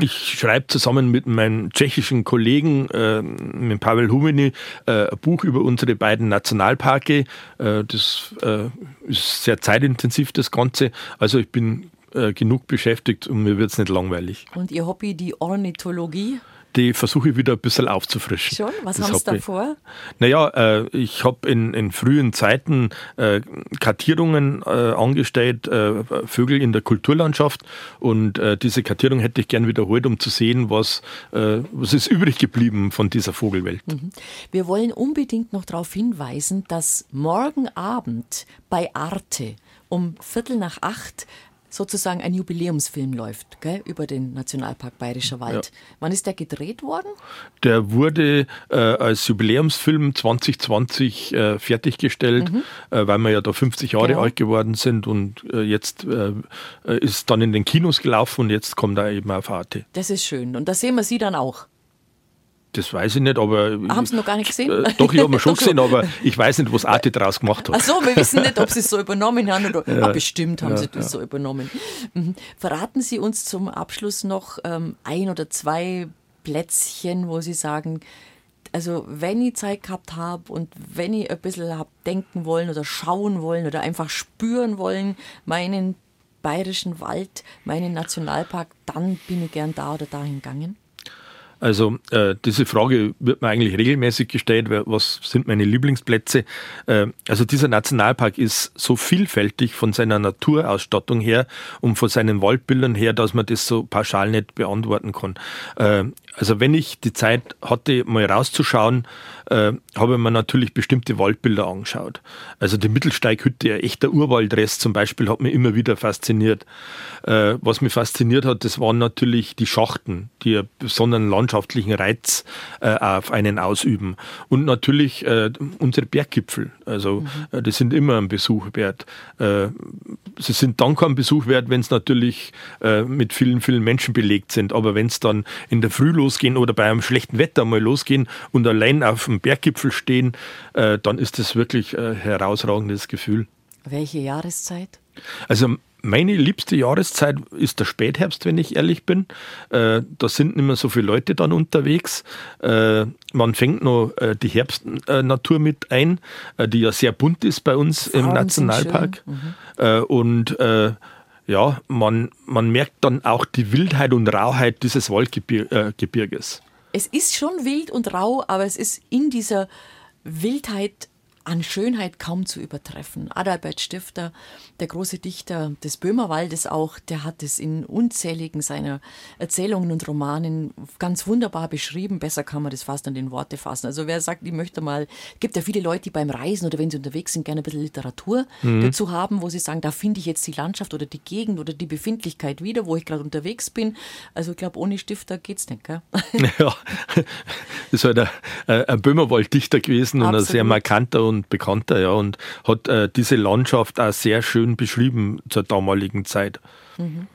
ich schreibe zusammen mit meinem tschechischen Kollegen, äh, mit Pavel Humini, äh, ein Buch über unsere beiden Nationalparke. Äh, das äh, ist sehr zeitintensiv, das Ganze. Also ich bin genug beschäftigt und mir wird es nicht langweilig.
Und Ihr Hobby, die Ornithologie?
Die versuche ich wieder ein bisschen aufzufrischen.
Schon? Was haben Sie da vor?
Naja, äh, ich habe in, in, frühen Zeiten äh, Kartierungen äh, angestellt, äh, Vögel in der Kulturlandschaft und äh, diese Kartierung hätte ich gern wiederholt, um zu sehen, was, äh, was ist übrig geblieben von dieser Vogelwelt. Mhm.
Wir wollen unbedingt noch darauf hinweisen, dass morgen Abend bei Arte um Viertel nach acht sozusagen ein Jubiläumsfilm läuft gell, über den Nationalpark Bayerischer Wald. Ja. Wann ist der gedreht worden?
Der wurde äh, als Jubiläumsfilm 2020 äh, fertiggestellt, mhm. äh, weil wir ja da 50 Jahre genau. alt geworden sind und äh, jetzt äh, ist dann in den Kinos gelaufen und jetzt kommt er eben auf Arte.
Das ist schön und da sehen wir Sie dann auch.
Das weiß ich nicht, aber.
Haben Sie noch gar nicht gesehen?
Äh, doch, ich habe schon gesehen, aber ich weiß nicht, was Arte daraus gemacht hat.
Ach so, wir wissen nicht, ob Sie es so übernommen haben oder. Ja, ah, bestimmt haben ja, Sie das ja. so übernommen. Mhm. Verraten Sie uns zum Abschluss noch ähm, ein oder zwei Plätzchen, wo Sie sagen, also wenn ich Zeit gehabt habe und wenn ich ein bisschen hab denken wollen oder schauen wollen oder einfach spüren wollen, meinen bayerischen Wald, meinen Nationalpark, dann bin ich gern da oder dahin gegangen?
Also äh, diese Frage wird mir eigentlich regelmäßig gestellt, was sind meine Lieblingsplätze? Äh, also dieser Nationalpark ist so vielfältig von seiner Naturausstattung her und von seinen Waldbildern her, dass man das so pauschal nicht beantworten kann. Äh, also wenn ich die Zeit hatte, mal rauszuschauen, äh, habe ich mir natürlich bestimmte Waldbilder angeschaut. Also die Mittelsteighütte, ein echter Urwaldrest zum Beispiel, hat mich immer wieder fasziniert. Äh, was mich fasziniert hat, das waren natürlich die Schachten, die einen besonderen landschaftlichen Reiz äh, auf einen ausüben. Und natürlich äh, unsere Berggipfel. Also mhm. Äh, die sind immer ein Besuch wert. Äh, sie sind dann kein Besuch wert, wenn es natürlich mit vielen, vielen Menschen belegt sind. Aber wenn es dann in der Früh losgehen oder bei einem schlechten Wetter mal losgehen und allein auf dem Berggipfel stehen, äh, dann ist das wirklich ein herausragendes Gefühl.
Welche Jahreszeit?
Also meine liebste Jahreszeit ist der Spätherbst, wenn ich ehrlich bin. Äh, da sind nicht mehr so viele Leute dann unterwegs. Äh, man fängt noch äh, die Herbstnatur mit ein, äh, die ja sehr bunt ist bei uns Farben im Nationalpark. Mhm. und ja, man, man merkt dann auch die Wildheit und Rauheit dieses Waldgebirges.
Es ist schon wild und rau, aber es ist in dieser Wildheit an Schönheit kaum zu übertreffen. Adalbert Stifter, der große Dichter des Böhmerwaldes auch, der hat es in unzähligen seiner Erzählungen und Romanen ganz wunderbar beschrieben. Besser kann man das fast an den Worte fassen. Also wer sagt, ich möchte mal, gibt ja viele Leute, die beim Reisen oder wenn sie unterwegs sind, gerne ein bisschen Literatur mhm. dazu haben, wo sie sagen, da finde ich jetzt die Landschaft oder die Gegend oder die Befindlichkeit wieder, wo ich gerade unterwegs bin. Also ich glaube, ohne Stifter geht's nicht, gell?
Ja, ist halt ein, ein Böhmerwald-Dichter gewesen Absolut. und ein sehr markanter und und bekannter, ja, und hat äh, diese Landschaft auch sehr schön beschrieben zur damaligen Zeit. Mhm.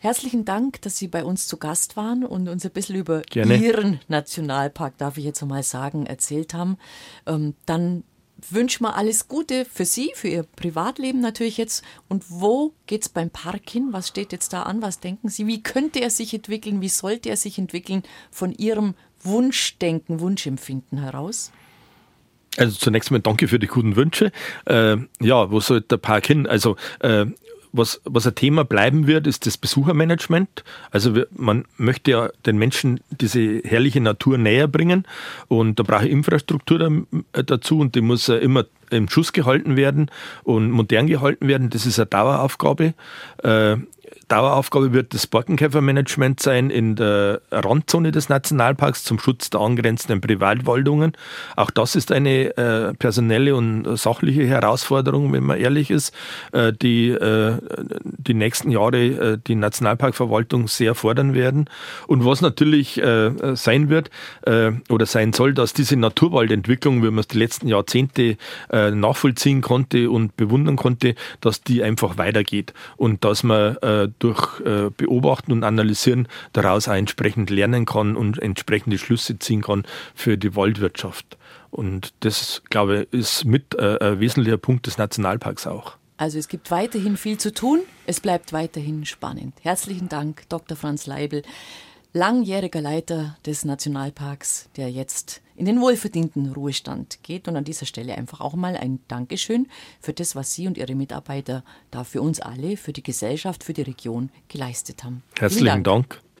Herzlichen Dank, dass Sie bei uns zu Gast waren und uns ein bisschen über Gerne. Ihren Nationalpark, darf ich jetzt mal sagen, erzählt haben. Ähm, dann wünsche mal alles Gute für Sie, für Ihr Privatleben natürlich jetzt. Und wo geht es beim Park hin? Was steht jetzt da an? Was denken Sie? Wie könnte er sich entwickeln? Wie sollte er sich entwickeln von Ihrem Wunschdenken, Wunschempfinden heraus?
Also zunächst mal danke für die guten Wünsche. Äh, ja, wo soll der Park hin? Also äh, was, was ein Thema bleiben wird, ist das Besuchermanagement. Also wir, man möchte ja den Menschen diese herrliche Natur näher bringen und da brauche ich Infrastruktur dazu und die muss immer im Schuss gehalten werden und modern gehalten werden. Das ist eine Daueraufgabe. Äh, Daueraufgabe wird das Borkenkäfermanagement sein in der Randzone des Nationalparks zum Schutz der angrenzenden Privatwaldungen. Auch das ist eine äh, personelle und sachliche Herausforderung, wenn man ehrlich ist, äh, die äh, die nächsten Jahre äh, die Nationalparkverwaltung sehr fordern werden. Und was natürlich äh, sein wird äh, oder sein soll, dass diese Naturwaldentwicklung, wie man es die letzten Jahrzehnte nachvollziehen konnte und bewundern konnte, dass die einfach weitergeht und dass man durch äh, Beobachten und Analysieren daraus auch entsprechend lernen kann und entsprechende Schlüsse ziehen kann für die Waldwirtschaft. Und das, glaube ich, ist mit äh, ein wesentlicher Punkt des Nationalparks auch.
Also es gibt weiterhin viel zu tun. Es bleibt weiterhin spannend. Herzlichen Dank, Dr. Franz Leibel, langjähriger Leiter des Nationalparks, der jetzt in den wohlverdienten Ruhestand geht. Und an dieser Stelle einfach auch mal ein Dankeschön für das, was Sie und Ihre Mitarbeiter da für uns alle, für die Gesellschaft, für die Region geleistet haben.
Herzlichen Dank. Dank.